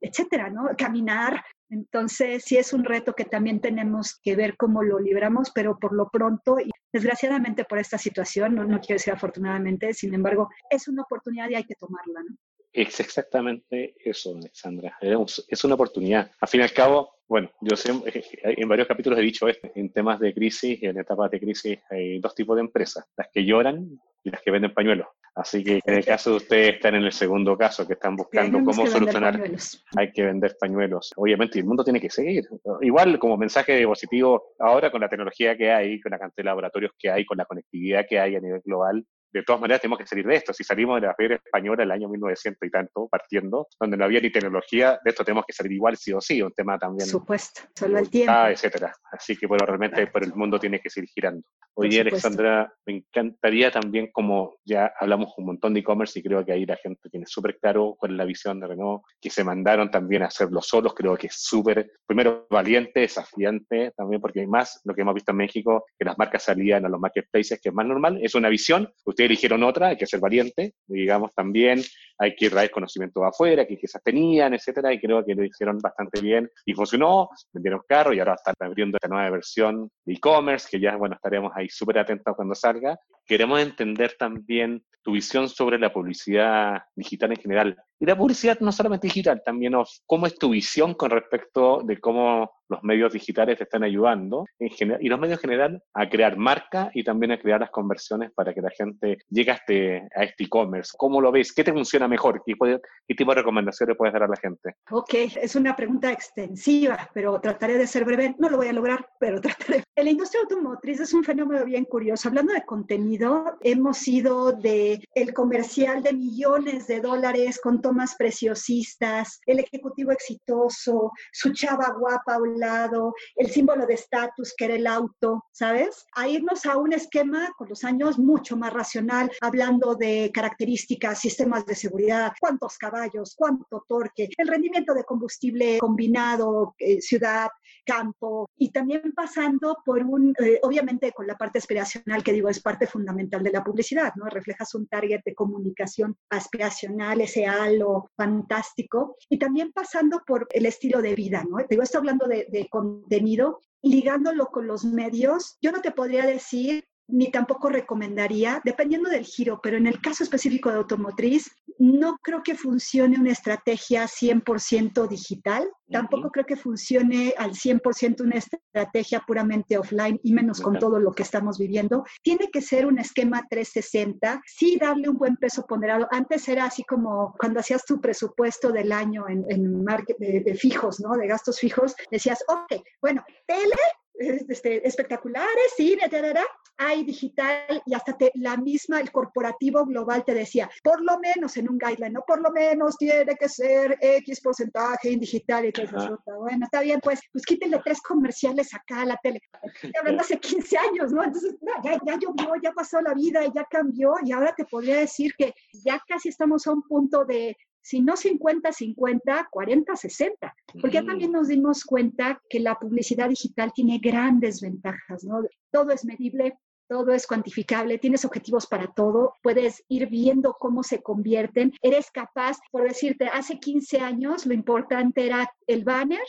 etcétera, ¿no? Caminar. Entonces, sí es un reto que también tenemos que ver cómo lo libramos, pero por lo pronto, y desgraciadamente por esta situación, no, no quiero decir afortunadamente, sin embargo, es una oportunidad y hay que tomarla, ¿no? Es exactamente eso, Alexandra. Es una oportunidad. Al fin y al cabo, bueno, yo sé, eh, en varios capítulos he dicho esto, en temas de crisis y en etapas de crisis hay dos tipos de empresas, las que lloran y las que venden pañuelos. Así que en el caso de ustedes están en el segundo caso, que están buscando cómo solucionar, hay que vender pañuelos. Obviamente, el mundo tiene que seguir. Igual como mensaje positivo, ahora con la tecnología que hay, con la cantidad de laboratorios que hay, con la conectividad que hay a nivel global, de todas maneras tenemos que salir de esto. Si salimos de la feria española el año 1900 y tanto, partiendo, donde no había ni tecnología, de esto tenemos que salir igual sí o sí, un tema también. Supuesto, solo el tiempo. Etcétera. Así que, bueno, realmente por el mundo tiene que seguir girando. Oye, Alexandra, me encantaría también, como ya hablamos un montón de e-commerce y creo que ahí la gente tiene súper claro cuál es la visión de Renault, que se mandaron también a hacerlo solos, creo que es súper, primero, valiente, desafiante, también porque hay más, lo que hemos visto en México, que las marcas salían a los marketplaces, que es más normal, es una visión, ustedes eligieron otra, hay que ser valiente, digamos también, hay que traer conocimiento afuera, que quizás tenían, etcétera, y creo que lo hicieron bastante bien y funcionó, vendieron carro y ahora están abriendo esta nueva versión de e-commerce, que ya, bueno, estaremos ahí súper atentos cuando salga. Queremos entender también tu visión sobre la publicidad digital en general. Y la publicidad no solamente digital, también cómo es tu visión con respecto de cómo los medios digitales te están ayudando en general, y los medios en general a crear marca y también a crear las conversiones para que la gente llegue a este este e-commerce. ¿Cómo lo ves? ¿Qué te funciona mejor? ¿Qué, ¿Qué, tipo de recomendaciones puedes dar a la gente? Ok, es una pregunta extensiva, pero trataré de ser breve. No lo voy a lograr, pero trataré. La industria automotriz es un fenómeno bien curioso. Hablando de contenido, hemos ido de el comercial de millones de dólares con tomas preciosistas, el ejecutivo exitoso, su chava guapa lado, el símbolo de estatus que era el auto, ¿sabes? A irnos a un esquema con los años mucho más racional, hablando de características, sistemas de seguridad, cuántos caballos, cuánto torque, el rendimiento de combustible combinado, eh, ciudad, campo, y también pasando por un, eh, obviamente con la parte aspiracional, que digo es parte fundamental de la publicidad, ¿no? Reflejas un target de comunicación aspiracional, ese halo fantástico, y también pasando por el estilo de vida, ¿no? Digo, estoy hablando de, de contenido, ligándolo con los medios, yo no te podría decir ni tampoco recomendaría, dependiendo del giro, pero en el caso específico de automotriz, no creo que funcione una estrategia 100% digital, tampoco creo que funcione al 100% una estrategia puramente offline y menos con todo lo que estamos viviendo. Tiene que ser un esquema 360, sí darle un buen peso ponderado. Antes era así como cuando hacías tu presupuesto del año en, en market, de, de fijos, ¿no? De gastos fijos, decías, ok, bueno, tele este, espectaculares, cine, hay digital y hasta te, la misma, el corporativo global te decía, por lo menos en un guideline, ¿no? Por lo menos tiene que ser X porcentaje en digital y todo eso. Bueno, está bien, pues, pues quítenle tres comerciales acá a la tele. Estoy hablando hace 15 años, ¿no? Entonces, ya, ya llovió, ya pasó la vida, ya cambió y ahora te podría decir que ya casi estamos a un punto de si no 50-50, 40-60, porque ya también nos dimos cuenta que la publicidad digital tiene grandes ventajas, ¿no? Todo es medible, todo es cuantificable, tienes objetivos para todo, puedes ir viendo cómo se convierten, eres capaz, por decirte, hace 15 años lo importante era el banner,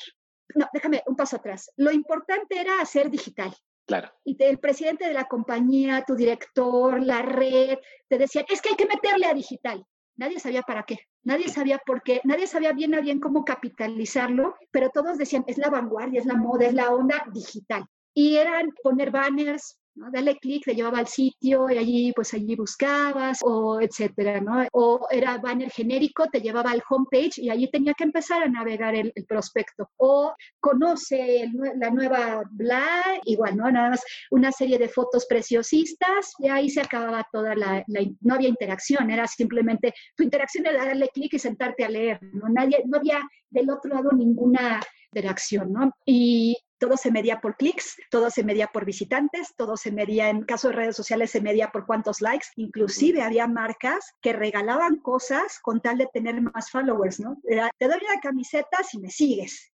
no, déjame un paso atrás, lo importante era hacer digital. Claro. Y el presidente de la compañía, tu director, la red, te decían, es que hay que meterle a digital. Nadie sabía para qué. Nadie sabía por qué, nadie sabía bien a bien cómo capitalizarlo, pero todos decían, es la vanguardia, es la moda, es la onda digital. Y eran poner banners, Dale clic, te llevaba al sitio y allí, pues allí buscabas o etcétera, ¿no? O era banner genérico, te llevaba al homepage y allí tenía que empezar a navegar el, prospecto. O conoce la nueva bla, igual, ¿no? Nada más una serie de fotos preciosistas y ahí se acababa toda la, no había interacción, era simplemente, tu interacción era darle clic y sentarte a leer, ¿no? Nadie, no había del otro lado ninguna interacción, ¿no? Y todo se medía por clics, todo se medía por visitantes, todo se medía, en caso de redes sociales, se medía por cuántos likes. Inclusive había marcas que regalaban cosas con tal de tener más followers, ¿no? te doy una camiseta si me sigues.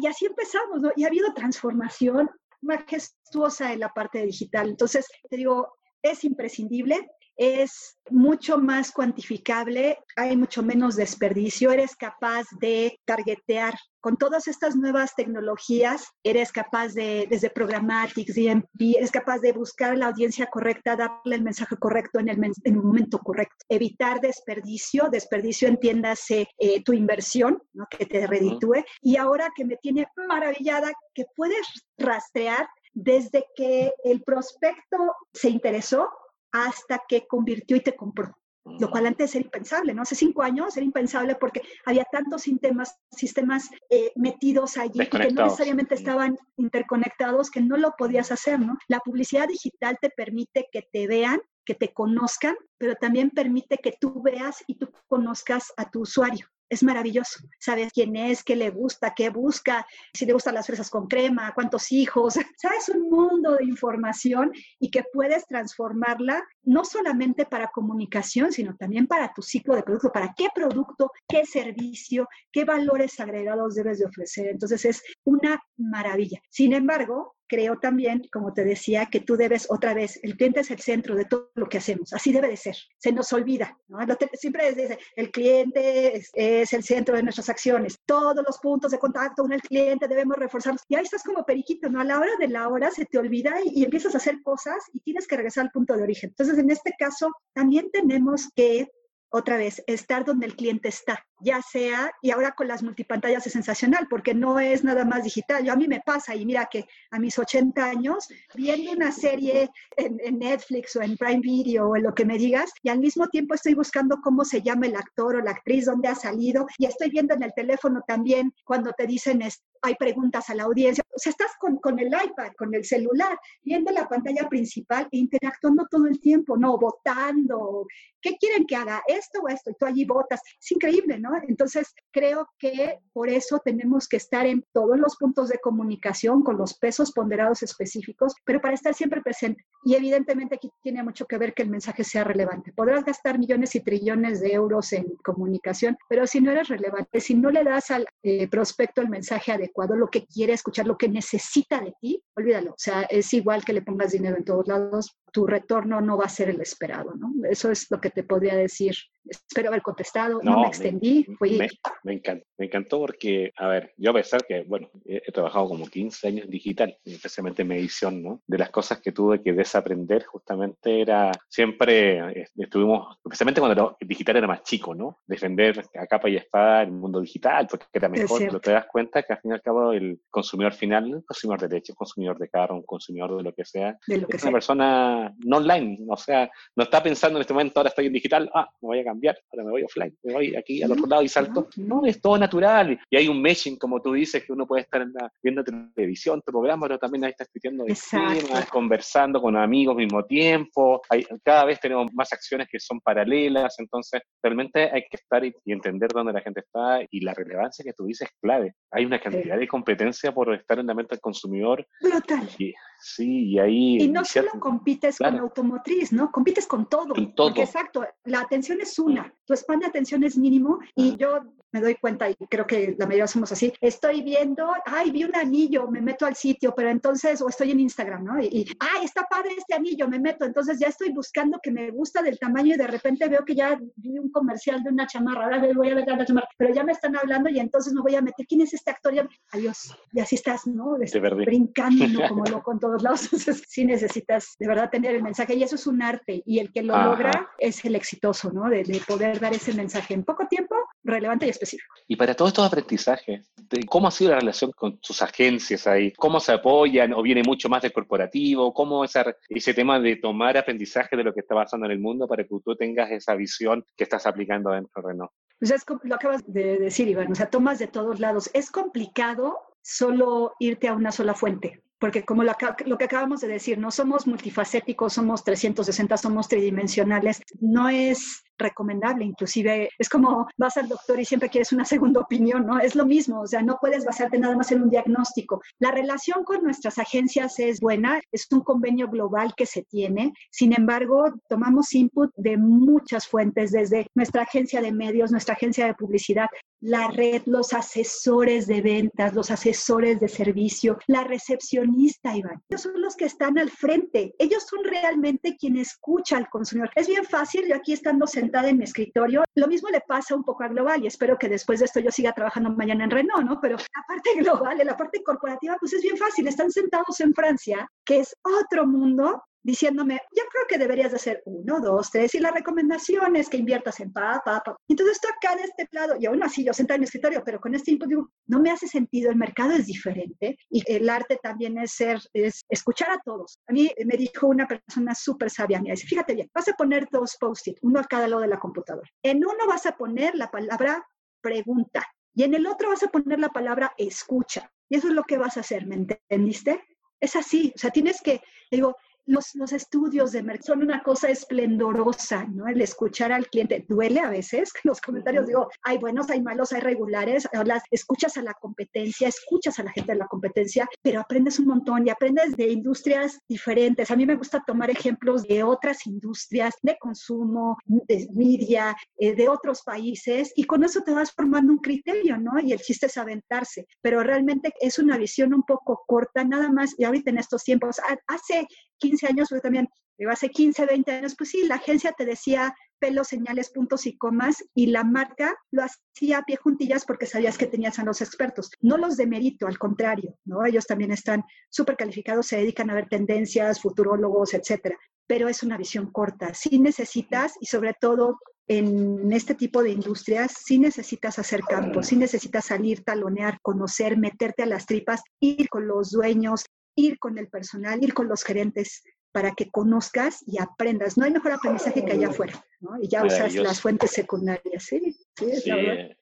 Y así empezamos, ¿no? Y ha habido transformación majestuosa en la parte digital. Entonces, te digo, es imprescindible es mucho más cuantificable, hay mucho menos desperdicio, eres capaz de targetear. Con todas estas nuevas tecnologías, eres capaz de, desde Programmatics, DMP, eres capaz de buscar la audiencia correcta, darle el mensaje correcto en el, en momento correcto, evitar desperdicio, desperdicio entiéndase eh, tu inversión, ¿no? que te reditúe, y ahora que me tiene maravillada, que puedes rastrear desde que el prospecto se interesó hasta que convirtió y te compró. Lo cual antes era impensable, ¿no? Hace cinco años era impensable porque había tantos sistemas, sistemas eh, metidos allí que no necesariamente estaban interconectados que no lo podías hacer, ¿no? La publicidad digital te permite que te vean, que te conozcan, pero también permite que tú veas y tú conozcas a tu usuario es maravilloso. Sabes quién es, qué le gusta, qué busca, si le gustan las fresas con crema, cuántos hijos. Sabes un mundo de información y que puedes transformarla no solamente para comunicación, sino también para tu ciclo de producto, para qué producto, qué servicio, qué valores agregados debes de ofrecer. Entonces es una maravilla. Sin embargo, creo también, como te decía, que tú debes otra vez, el cliente es el centro de todo lo que hacemos, así debe de ser, se nos olvida, ¿no? Siempre dice, el cliente es, el centro de nuestras acciones, todos los puntos de contacto con el cliente debemos reforzarlos, y ahí estás como periquito, ¿no? A la hora de la hora se te olvida y, y empiezas a hacer cosas y tienes que regresar al punto de origen. Entonces, en este caso, también tenemos que otra vez, estar donde el cliente está, ya sea, y ahora con las multipantallas es sensacional, porque no es nada más digital. Yo a mí me pasa, y mira que a mis 80 años, viendo una serie en, Netflix o en Prime Video o en lo que me digas, y al mismo tiempo estoy buscando cómo se llama el actor o la actriz, dónde ha salido, y estoy viendo en el teléfono también cuando te dicen, hay preguntas a la audiencia. O sea, estás con, con el iPad, con el celular, viendo la pantalla principal e interactuando todo el tiempo, no, votando. ¿Qué quieren que haga? Esto o esto, y tú allí votas. Es increíble, ¿no? Entonces, creo que por eso tenemos que estar en todos los puntos de comunicación con los pesos ponderados específicos, pero para estar siempre presente. Y evidentemente aquí tiene mucho que ver que el mensaje sea relevante. Podrás gastar millones y trillones de euros en comunicación, pero si no eres relevante, si no le das al eh, prospecto el mensaje adecuado, lo que quiere escuchar, lo que necesita de ti, olvídalo. O sea, es igual que le pongas dinero en todos lados, tu retorno no va a ser el esperado, ¿no? Eso es lo que te podría decir. Espero haber contestado, no, me extendí. Me, me, encantó, me encantó porque, a ver, yo a pesar que, bueno, he, trabajado como 15 años en digital, especialmente en medición, ¿no? De las cosas que tuve que desaprender justamente era, siempre eh, estuvimos, especialmente cuando el digital era más chico, ¿no? Defender a capa y espada el mundo digital, porque era mejor, pero te das cuenta que al fin y al cabo el consumidor final, un consumidor de leche, un consumidor de carro, un consumidor de lo que sea, es una persona no online, o sea, no está pensando en este momento, ahora estoy en digital, ah, me voy a cambiar, ahora me voy offline, me voy aquí al otro lado y salto. No, es todo natural. Y hay un meshing, como tú dices, que uno puede estar viendo televisión, tu programa, pero también ahí está escribiendo temas, conversando con amigos al mismo tiempo. Hay, cada vez tenemos más acciones que son paralelas, entonces realmente hay que estar y, entender dónde la gente está y la relevancia que tú dices es clave. Hay una cantidad de competencia por estar en la mente del consumidor. Brutal. Sí, y ahí... Y no solo compites con automotriz, ¿no? Compites con todo. todo. Porque exacto, la atención es una, tu span de atención es mínimo y yo me doy cuenta y creo que la mayoría somos así, estoy viendo, ay, vi un anillo, me meto al sitio, pero entonces, o estoy en Instagram, ¿no? Y, ay, está padre este anillo, me meto, entonces ya estoy buscando que me gusta del tamaño y de repente veo que ya vi un comercial de una chamarra, ahora voy a ver la chamarra, pero ya me están hablando y entonces me voy a meter, ¿quién es este actor? adiós, y así estás, ¿no? De brincando como loco en todos lados, entonces sí necesitas de verdad tener el mensaje y eso es un arte y el que lo logra es el exitoso, ¿no? De, de poder dar ese mensaje en poco tiempo, relevante y específico. Y para todos estos aprendizajes, ¿cómo ha sido la relación con sus agencias ahí? ¿Cómo se apoyan o viene mucho más del corporativo? ¿Cómo esa, ese tema de tomar aprendizaje de lo que está pasando en el mundo para que tú tengas esa visión que estás aplicando dentro de Renault? Pues es, lo acabas de decir, Iván, o sea, tomas de todos lados. Es complicado solo irte a una sola fuente porque como lo, que acabamos de decir, no somos multifacéticos, somos 360, somos tridimensionales, no es recomendable, inclusive es como vas al doctor y siempre quieres una segunda opinión, ¿no? Es lo mismo, o sea, no puedes basarte nada más en un diagnóstico. La relación con nuestras agencias es buena, es un convenio global que se tiene, sin embargo, tomamos input de muchas fuentes, desde nuestra agencia de medios, nuestra agencia de publicidad, la red, los asesores de ventas, los asesores de servicio, la recepcionista, Iván. Ellos son los que están al frente. Ellos son realmente quien escucha al consumidor. Es bien fácil, yo aquí estando sentada en mi escritorio, lo mismo le pasa un poco a Global y espero que después de esto yo siga trabajando mañana en Renault, ¿no? Pero la parte global, la parte corporativa, pues es bien fácil. Están sentados en Francia, que es otro mundo, diciéndome, yo creo que deberías de hacer uno, dos, tres, y la recomendación es que inviertas en pa, pa, pa. Entonces esto acá de este lado, y aún así yo sentada en mi escritorio, pero con este input digo, no me hace sentido, el mercado es diferente y el arte también es ser, es escuchar a todos. A mí me dijo una persona súper sabia, me dice, fíjate bien, vas a poner dos post-it, uno a cada lado de la computadora. En uno vas a poner la palabra pregunta y en el otro vas a poner la palabra escucha. Y eso es lo que vas a hacer, ¿me entendiste? Es así, o sea, tienes que, digo, los, los, estudios de mercado son una cosa esplendorosa, ¿no? El escuchar al cliente duele a veces, los comentarios digo, hay buenos, hay malos, hay regulares, las, escuchas a la competencia, escuchas a la gente de la competencia, pero aprendes un montón y aprendes de industrias diferentes. A mí me gusta tomar ejemplos de otras industrias de consumo, de media, eh, de otros países y con eso te vas formando un criterio, ¿no? Y el chiste es aventarse, pero realmente es una visión un poco corta, nada más, y ahorita en estos tiempos, hace 15 años, yo también, hace 15, 20 años, pues sí, la agencia te decía pelos, señales, puntos y comas, y la marca lo hacía a pie juntillas porque sabías que tenías a los expertos. No los de mérito, al contrario, ¿no? Ellos también están súper calificados, se dedican a ver tendencias, futurólogos, etcétera. Pero es una visión corta. Sí necesitas, y sobre todo en este tipo de industrias sí necesitas hacer campo, sí necesitas salir, talonear, conocer, meterte a las tripas, ir con los dueños, ir con el personal, ir con los gerentes para que conozcas y aprendas. No hay mejor aprendizaje que allá afuera, ¿no? Y ya usas las fuentes secundarias, ¿sí? Sí,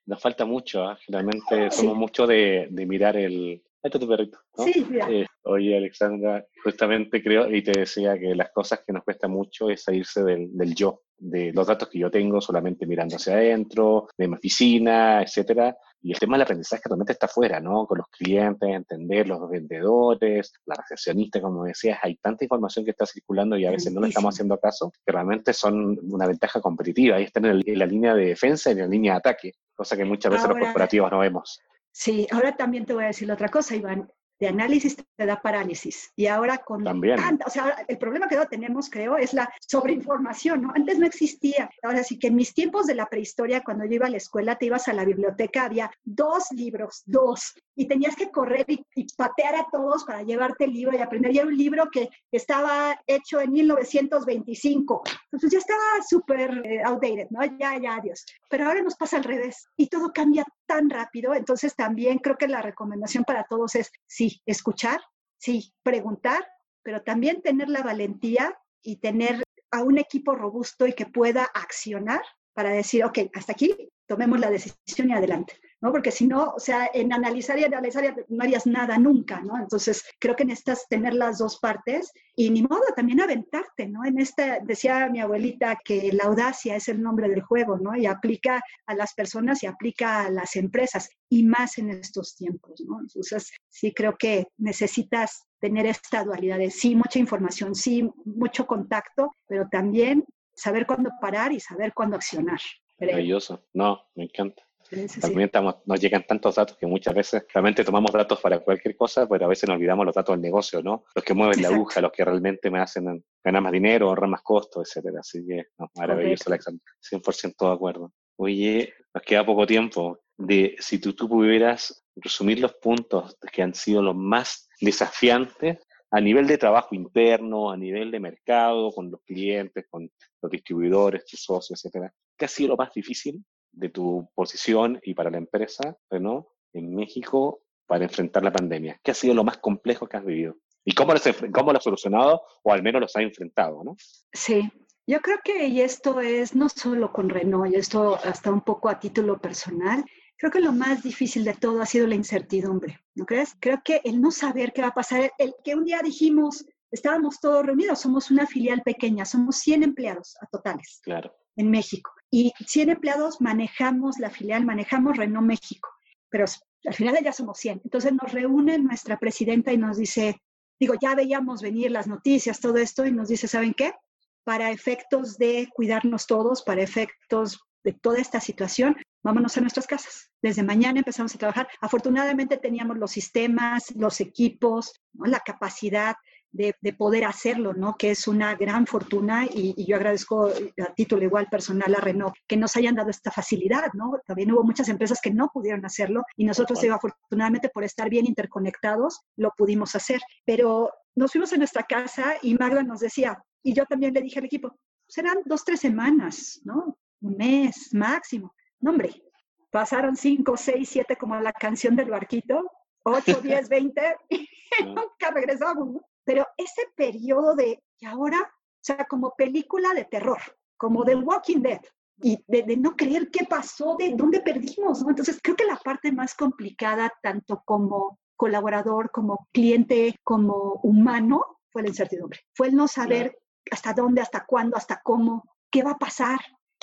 nos falta mucho, ¿eh? Realmente somos mucho de, mirar el... Ahí está tu perrito, Sí, mira. Eh, oye, Alexandra, justamente creo, y te decía que las cosas que nos cuesta mucho es salirse del, del yo, de los datos que yo tengo solamente mirando hacia adentro, de mi oficina, etcétera. Y el tema del aprendizaje realmente está afuera, ¿no? Con los clientes, entender los vendedores, la recepcionista, como decías, hay tanta información que está circulando y a veces no le estamos haciendo caso, que realmente son una ventaja competitiva. Ahí están en, la línea de defensa y en la línea de ataque, cosa que muchas veces los corporativos no vemos. Sí, ahora también te voy a decir otra cosa, Iván de análisis te da parálisis. Y ahora con También. o sea, el problema que ahora tenemos, creo, es la sobreinformación, ¿no? Antes no existía. Ahora sí que en mis tiempos de la prehistoria, cuando yo iba a la escuela, te ibas a la biblioteca, había dos libros, dos, y tenías que correr y, patear a todos para llevarte el libro y aprender. Y era un libro que estaba hecho en 1925. Entonces ya estaba súper eh, outdated, ¿no? Ya, ya, adiós. Pero ahora nos pasa al revés y todo cambia tan rápido. Entonces también creo que la recomendación para todos es, sí, escuchar, sí, preguntar, pero también tener la valentía y tener a un equipo robusto y que pueda accionar para decir, ok, hasta aquí, tomemos la decisión y adelante. ¿No? Porque si no, o sea, en analizar y analizar no harías nada nunca, ¿no? Entonces, creo que necesitas tener las dos partes y ni modo, también aventarte, ¿no? En esta, decía mi abuelita que la audacia es el nombre del juego, ¿no? Y aplica a las personas y aplica a las empresas y más en estos tiempos, ¿no? Entonces, sí creo que necesitas tener esta dualidad de sí, mucha información, sí, mucho contacto, pero también saber cuándo parar y saber cuándo accionar. Maravilloso. No, me encanta. También nos llegan tantos datos que muchas veces realmente tomamos datos para cualquier cosa, pero a veces nos olvidamos los datos del negocio, ¿no? Los que mueven la aguja, los que realmente me hacen ganar más dinero, ahorrar más costos, etcétera. Así que, no, maravilloso, Alexander. 100% de acuerdo. Oye, nos queda poco tiempo. De si tú, tú pudieras resumir los puntos que han sido los más desafiantes a nivel de trabajo interno, a nivel de mercado, con los clientes, con los distribuidores, tus socios, etcétera. ¿Qué ha sido lo más difícil de tu posición y para la empresa Renault en México para enfrentar la pandemia? ¿Qué ha sido lo más complejo que has vivido? ¿Y cómo lo has, cómo lo has solucionado o al menos lo has enfrentado? ¿no? Sí, yo creo que y esto es no solo con Renault, y esto hasta un poco a título personal, creo que lo más difícil de todo ha sido la incertidumbre, ¿no crees? Creo que el no saber qué va a pasar, el que un día dijimos, estábamos todos reunidos, somos una filial pequeña, somos 100 empleados a totales claro. En México. Y 100 empleados manejamos la filial, manejamos Renault México, pero al final ya somos 100. Entonces nos reúne nuestra presidenta y nos dice, digo, ya veíamos venir las noticias, todo esto, y nos dice, ¿saben qué? Para efectos de cuidarnos todos, para efectos de toda esta situación, vámonos a nuestras casas. Desde mañana empezamos a trabajar. Afortunadamente teníamos los sistemas, los equipos, la capacidad de, poder hacerlo, ¿no? Que es una gran fortuna y, yo agradezco a título igual personal a Renault que nos hayan dado esta facilidad, ¿no? También hubo muchas empresas que no pudieron hacerlo y nosotros, afortunadamente por estar bien interconectados, lo pudimos hacer. Pero nos fuimos a nuestra casa y Magda nos decía, y yo también le dije al equipo, serán dos, tres semanas, ¿no? Un mes máximo. No, hombre, pasaron cinco, seis, siete, como la canción del barquito, ocho, diez, veinte, y nunca regresamos. Pero ese periodo de, y ahora, o sea, como película de terror, como The Walking Dead, y de, no creer qué pasó, de dónde perdimos, ¿no? Entonces, creo que la parte más complicada, tanto como colaborador, como cliente, como humano, fue la incertidumbre. Fue el no saber hasta dónde, hasta cuándo, hasta cómo, qué va a pasar.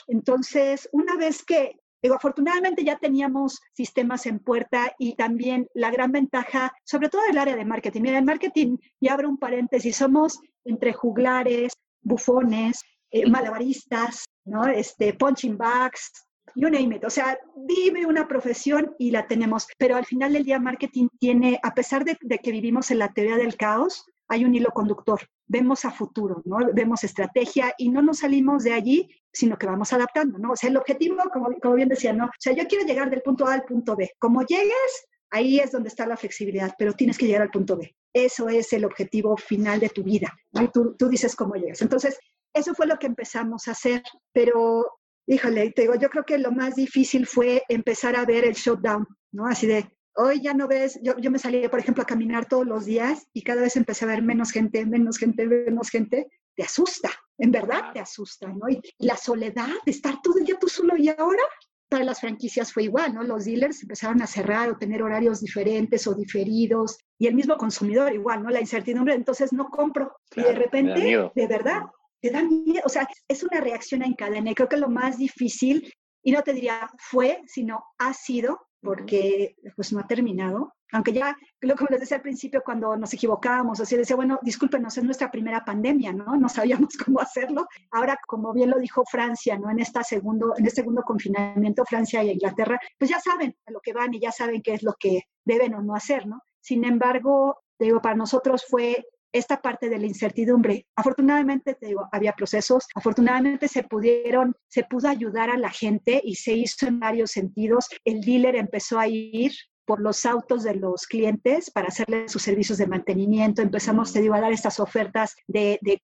Entonces, una vez que Digo, afortunadamente ya teníamos sistemas en puerta y también la gran ventaja, sobre todo del área de marketing. Mira, en marketing, y abro un paréntesis, somos entre juglares, bufones, eh, malabaristas, ¿no? Este, punching bags, you name it. O sea, vive una profesión y la tenemos. Pero al final del día, marketing tiene, a pesar de que vivimos en la teoría del caos, hay un hilo conductor. Vemos a futuro, ¿no? Vemos estrategia y no nos salimos de allí, sino que vamos adaptando, ¿no? O sea, el objetivo, como, como bien decía, ¿no? O sea, yo quiero llegar del punto A al punto B. Como llegues, ahí es donde está la flexibilidad, pero tienes que llegar al punto B. Eso es el objetivo final de tu vida. ¿no? Tú, tú dices cómo llegas. Entonces, eso fue lo que empezamos a hacer, pero híjole, te digo, yo creo que lo más difícil fue empezar a ver el shutdown, ¿no? Así de, Hoy ya no ves, yo, yo me salí, por ejemplo, a caminar todos los días y cada vez empecé a ver menos gente, menos gente, menos gente. Te asusta, en verdad te asusta, ¿no? Y la soledad de estar todo el día tú solo y ahora para las franquicias fue igual, ¿no? Los dealers empezaron a cerrar o tener horarios diferentes o diferidos y el mismo consumidor igual, ¿no? La incertidumbre, entonces no compro y de repente, de verdad, te da miedo, o sea, es una reacción en cadena y creo que lo más difícil, y no te diría fue, sino ha sido porque pues no ha terminado. Aunque ya, lo que les decía al principio, cuando nos equivocábamos, así decía, bueno, discúlpenos, es nuestra primera pandemia, ¿no? No sabíamos cómo hacerlo. Ahora, como bien lo dijo Francia, ¿no? En, esta segundo, en este segundo confinamiento, Francia y Inglaterra, pues ya saben a lo que van y ya saben qué es lo que deben o no hacer, ¿no? Sin embargo, digo, para nosotros fue esta parte de la incertidumbre. Afortunadamente, te digo, había procesos, afortunadamente se pudieron, se pudo ayudar a la gente y se hizo en varios sentidos. El dealer empezó a ir por los autos de los clientes para hacerle sus servicios de mantenimiento. Empezamos, te digo, a dar estas ofertas de, de,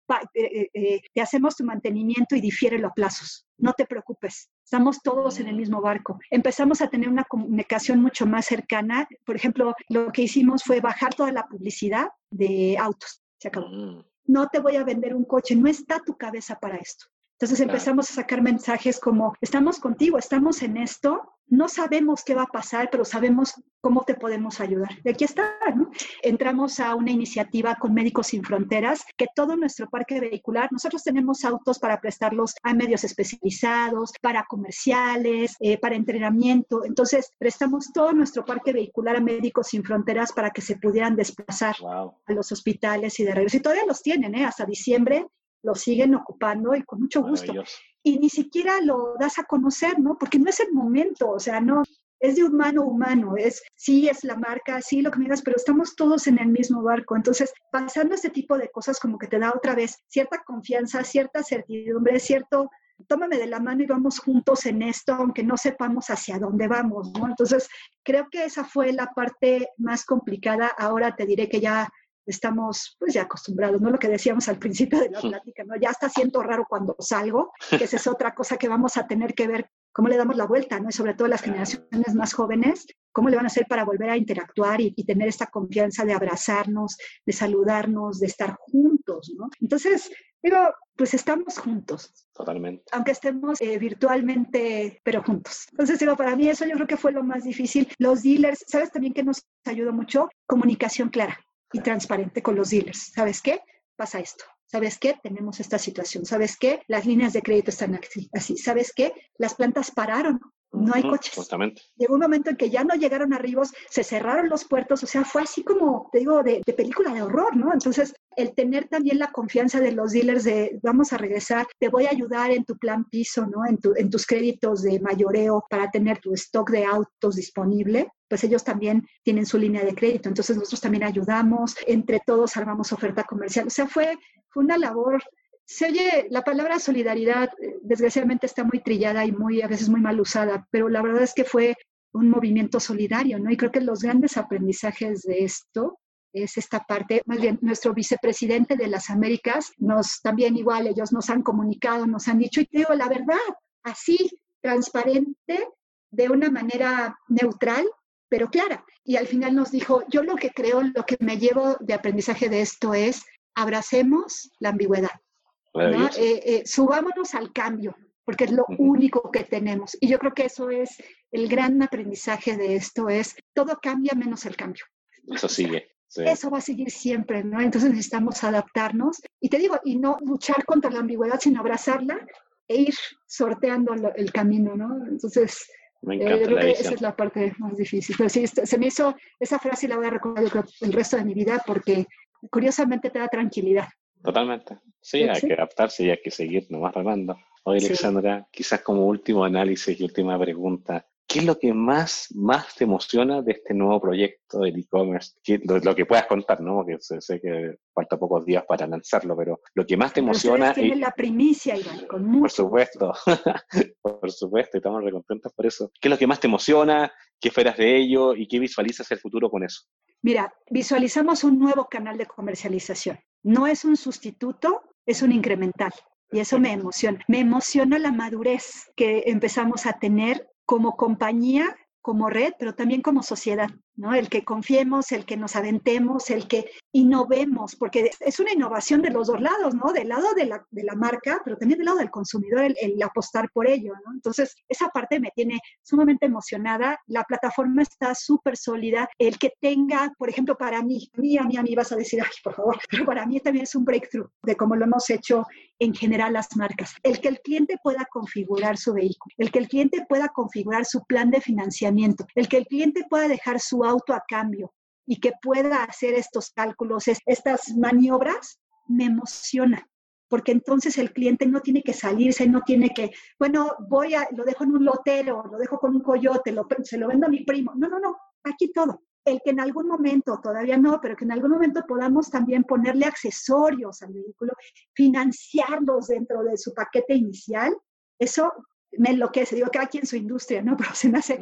te hacemos tu mantenimiento y difiere a plazos. No te preocupes, estamos todos en el mismo barco. Empezamos a tener una comunicación mucho más cercana. Por ejemplo, lo que hicimos fue bajar toda la publicidad de autos. Se acabó. Mm. No te voy a vender un coche, no está tu cabeza para esto. Entonces empezamos a sacar mensajes como, estamos contigo, estamos en esto, no sabemos qué va a pasar, pero sabemos cómo te podemos ayudar. Y aquí está, ¿no? Entramos a una iniciativa con Médicos Sin Fronteras, que todo nuestro parque vehicular, nosotros tenemos autos para prestarlos a medios especializados, para comerciales, eh, para entrenamiento. Entonces, prestamos todo nuestro parque vehicular a Médicos Sin Fronteras para que se pudieran desplazar a los hospitales y de regreso. Y todavía los tienen, ¿eh? Hasta diciembre lo siguen ocupando y con mucho gusto. Y ni siquiera lo das a conocer, ¿no? Porque no es el momento, o sea, no, es de humano a humano, es, sí es la marca, sí lo que me digas, pero estamos todos en el mismo barco. Entonces, pasando este tipo de cosas como que te da otra vez cierta confianza, cierta certidumbre, cierto, tómame de la mano y vamos juntos en esto, aunque no sepamos hacia dónde vamos, ¿no? Entonces, creo que esa fue la parte más complicada. Ahora te diré que ya estamos pues ya acostumbrados, ¿no? Lo que decíamos al principio de la plática, ¿no? Ya está siento raro cuando salgo, que esa es otra cosa que vamos a tener que ver cómo le damos la vuelta, ¿no? Y sobre todo las generaciones más jóvenes, cómo le van a hacer para volver a interactuar y, tener esta confianza de abrazarnos, de saludarnos, de estar juntos, ¿no? Entonces, digo, pues estamos juntos. Totalmente. Aunque estemos eh, virtualmente, pero juntos. Entonces, digo, para mí eso yo creo que fue lo más difícil. Los dealers, ¿sabes también que nos ayudó mucho? Comunicación clara y transparente con los dealers. ¿Sabes qué? Pasa esto. ¿Sabes qué? Tenemos esta situación. ¿Sabes qué? Las líneas de crédito están así. ¿Sabes qué? Las plantas pararon. No hay coches. Justamente. Llegó un momento en que ya no llegaron arribos, se cerraron los puertos, o sea, fue así como, te digo, de, de, película de horror, ¿no? Entonces, el tener también la confianza de los dealers de vamos a regresar, te voy a ayudar en tu plan piso, ¿no? En, tu, en tus créditos de mayoreo para tener tu stock de autos disponible, pues ellos también tienen su línea de crédito. Entonces, nosotros también ayudamos, entre todos armamos oferta comercial. O sea, fue, fue una labor se oye, la palabra solidaridad eh, desgraciadamente está muy trillada y muy a veces muy mal usada, pero la verdad es que fue un movimiento solidario, ¿no? Y creo que los grandes aprendizajes de esto es esta parte, más bien nuestro vicepresidente de las Américas nos también igual ellos nos han comunicado, nos han dicho y digo la verdad, así transparente de una manera neutral, pero clara. Y al final nos dijo, yo lo que creo, lo que me llevo de aprendizaje de esto es abracemos la ambigüedad. ¿No? Eh, eh, subámonos al cambio, porque es lo único que tenemos. Y yo creo que eso es el gran aprendizaje de esto, es todo cambia menos el cambio. Eso sigue. Eso va a seguir siempre, ¿no? Entonces necesitamos adaptarnos y te digo, y no luchar contra la ambigüedad, sino abrazarla e ir sorteando el camino, ¿no? Entonces, me eh, encanta creo que esa es la parte más difícil. Pero sí, este, se me hizo, esa frase la voy a recordar el resto de mi vida porque curiosamente te da tranquilidad. Totalmente. Sí, hay que adaptarse y hay que seguir nomás remando. Oye, Alexandra, quizás como último análisis y última pregunta, ¿qué es lo que más, más te emociona de este nuevo proyecto del e-commerce? Lo, que puedas contar, ¿no? Porque sé, que falta pocos días para lanzarlo, pero lo que más te emociona... Tiene la primicia, Iván, con mucho Por supuesto, por supuesto, estamos recontentos por eso. ¿Qué es lo que más te emociona? ¿Qué esperas de ello? ¿Y qué visualizas el futuro con eso? Mira, visualizamos un nuevo canal de comercialización. No es un sustituto, es un incremental. Y eso me emociona. Me emociona la madurez que empezamos a tener como compañía como red, pero también como sociedad, ¿no? El que confiemos, el que nos aventemos, el que innovemos, porque es una innovación de los dos lados, ¿no? Del lado de la, de la marca, pero también del lado del consumidor, el, apostar por ello. Entonces, esa parte me tiene sumamente emocionada. La plataforma está súper sólida. El que tenga, por ejemplo, para mí, a mí, a mí, mí vas a decir, ay, por favor, pero para mí también es un breakthrough de cómo lo hemos hecho en general las marcas. El que el cliente pueda configurar su vehículo, el que el cliente pueda configurar su plan de financiamiento, el que el cliente pueda dejar su auto a cambio y que pueda hacer estos cálculos, estas maniobras, me emociona porque entonces el cliente no tiene que salirse, no tiene que, bueno, voy a, lo dejo en un lotero, lo dejo con un coyote, lo, se lo vendo a mi primo. No, no, no, aquí todo el que en algún momento, todavía no, pero que en algún momento podamos también ponerle accesorios al vehículo, financiarlos dentro de su paquete inicial, eso me enloquece. Digo, cada quien su industria, ¿no? Pero se me hace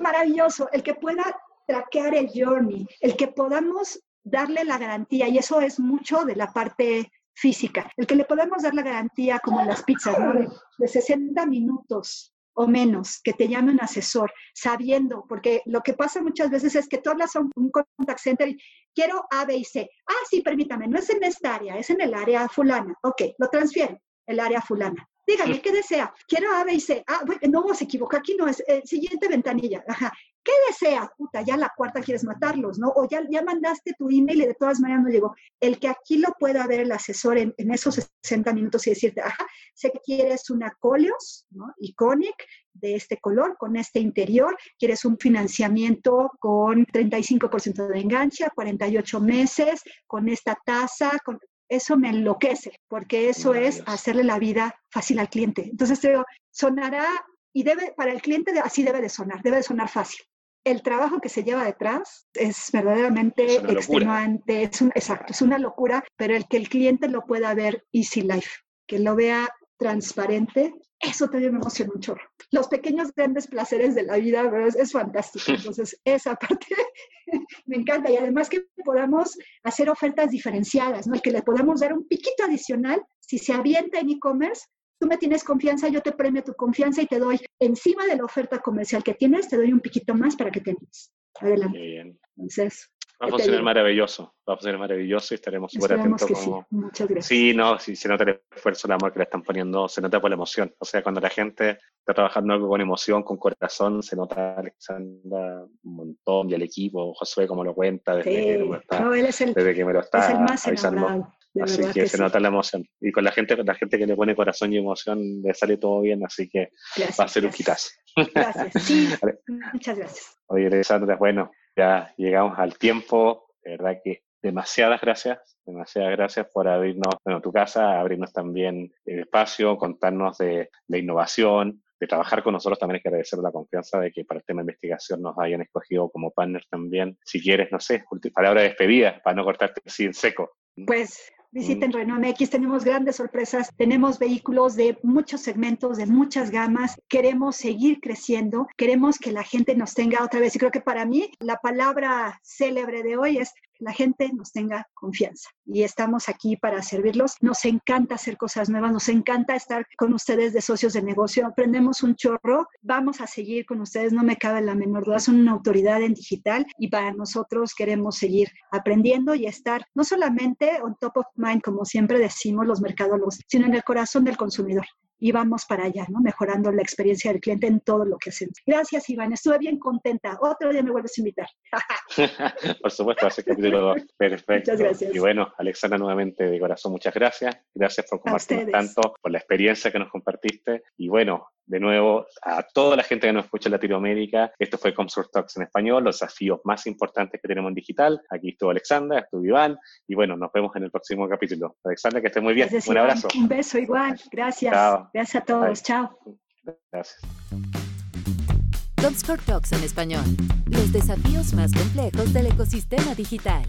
maravilloso el que pueda traquear el journey, el que podamos darle la garantía, y eso es mucho de la parte física, el que le podamos dar la garantía como en las pizzas, ¿no? De, de 60 minutos o menos que te llame un asesor, sabiendo, porque lo que pasa muchas veces es que tú hablas a un, contact center y quiero A, B y C. Ah, sí, permítame, no es en esta área, es en el área fulana. Ok, lo transfiero, el área fulana. Dígame, ¿qué desea? Quiero A, B y C. Ah, bueno, no, se equivoca, aquí no es. Eh, siguiente ventanilla. Ajá. ¿Qué desea? Puta, ya la cuarta quieres matarlos, ¿no? O ya, ya mandaste tu email y de todas maneras no llegó. El que aquí lo pueda ver el asesor en, esos 60 minutos y decirte, ajá, sé que quieres una Coleos, ¿no? Iconic, de este color, con este interior, quieres un financiamiento con 35% de enganche, 48 meses, con esta tasa, con eso me enloquece, porque eso es hacerle la vida fácil al cliente. Entonces, digo, sonará y debe, para el cliente así debe de sonar, debe de sonar fácil. El trabajo que se lleva detrás es verdaderamente extenuante, es un, exacto, es una locura, pero el que el cliente lo pueda ver easy life, que lo vea transparente, eso también me emociona un chorro. Los pequeños grandes placeres de la vida, es, es fantástico. Entonces, esa parte me encanta. Y además que podamos hacer ofertas diferenciadas, ¿no? Que le podamos dar un piquito adicional si se avienta en e-commerce. Tú me tienes confianza, yo te premio tu confianza y te doy, encima de la oferta comercial que tienes, te doy un piquito más para que tengas. Adelante. Bien. Entonces, Va a funcionar maravilloso, va a funcionar maravilloso y estaremos súper atentos. como... Sí. Muchas gracias. Sí, no, sí, se nota el esfuerzo, el amor que le están poniendo, se nota por la emoción. O sea, cuando la gente está trabajando algo con emoción, con corazón, se nota Alexandra un montón y el equipo, Josué como lo cuenta desde, que, me está, no, él es el, desde que me lo está es el más avisando. Así que, se nota la emoción. Y con la gente, con la gente que le pone corazón y emoción, le sale todo bien, así que va a ser un quitazo. Gracias. Sí, muchas gracias. Oye, Alexandra, bueno, llegamos al tiempo, de verdad que demasiadas gracias, demasiadas gracias por abrirnos, bueno, tu casa, abrirnos también el espacio, contarnos de la innovación, de trabajar con nosotros también hay que agradecer la confianza de que para el tema de investigación nos hayan escogido como partner también. Si quieres, no sé, palabra de despedida para no cortarte así en seco. Pues Visiten mm. Renault MX, tenemos grandes sorpresas, tenemos vehículos de muchos segmentos, de muchas gamas, queremos seguir creciendo, queremos que la gente nos tenga otra vez. Y creo que para mí la palabra célebre de hoy es la gente nos tenga confianza. Y estamos aquí para servirlos. Nos encanta hacer cosas nuevas, nos encanta estar con ustedes de socios de negocio. Aprendemos un chorro, vamos a seguir con ustedes, no me cabe la menor duda, son una autoridad en digital y para nosotros queremos seguir aprendiendo y estar no solamente on top of mind, como siempre decimos los mercadólogos, sino en el corazón del consumidor y vamos para allá, ¿no? Mejorando la experiencia del cliente en todo lo que hacemos. Gracias, Iván. Estuve bien contenta. Otro día me vuelves a invitar. por supuesto, hace capítulo 2. Perfecto. Muchas gracias. Y bueno, Alexandra, nuevamente de corazón, muchas gracias. Gracias por compartir tanto, por la experiencia que nos compartiste. Y bueno, de nuevo a toda la gente que nos escucha en Latinoamérica. Esto fue Comsort Talks en español, los desafíos más importantes que tenemos en digital. Aquí estuvo Alexandra, estuvo Iván y bueno, nos vemos en el próximo capítulo. Alexandra, que esté muy bien. un abrazo. Un beso igual. Gracias. Gracias a todos. Chao. Gracias. Comscore Talks en español. Los desafíos más complejos del ecosistema digital.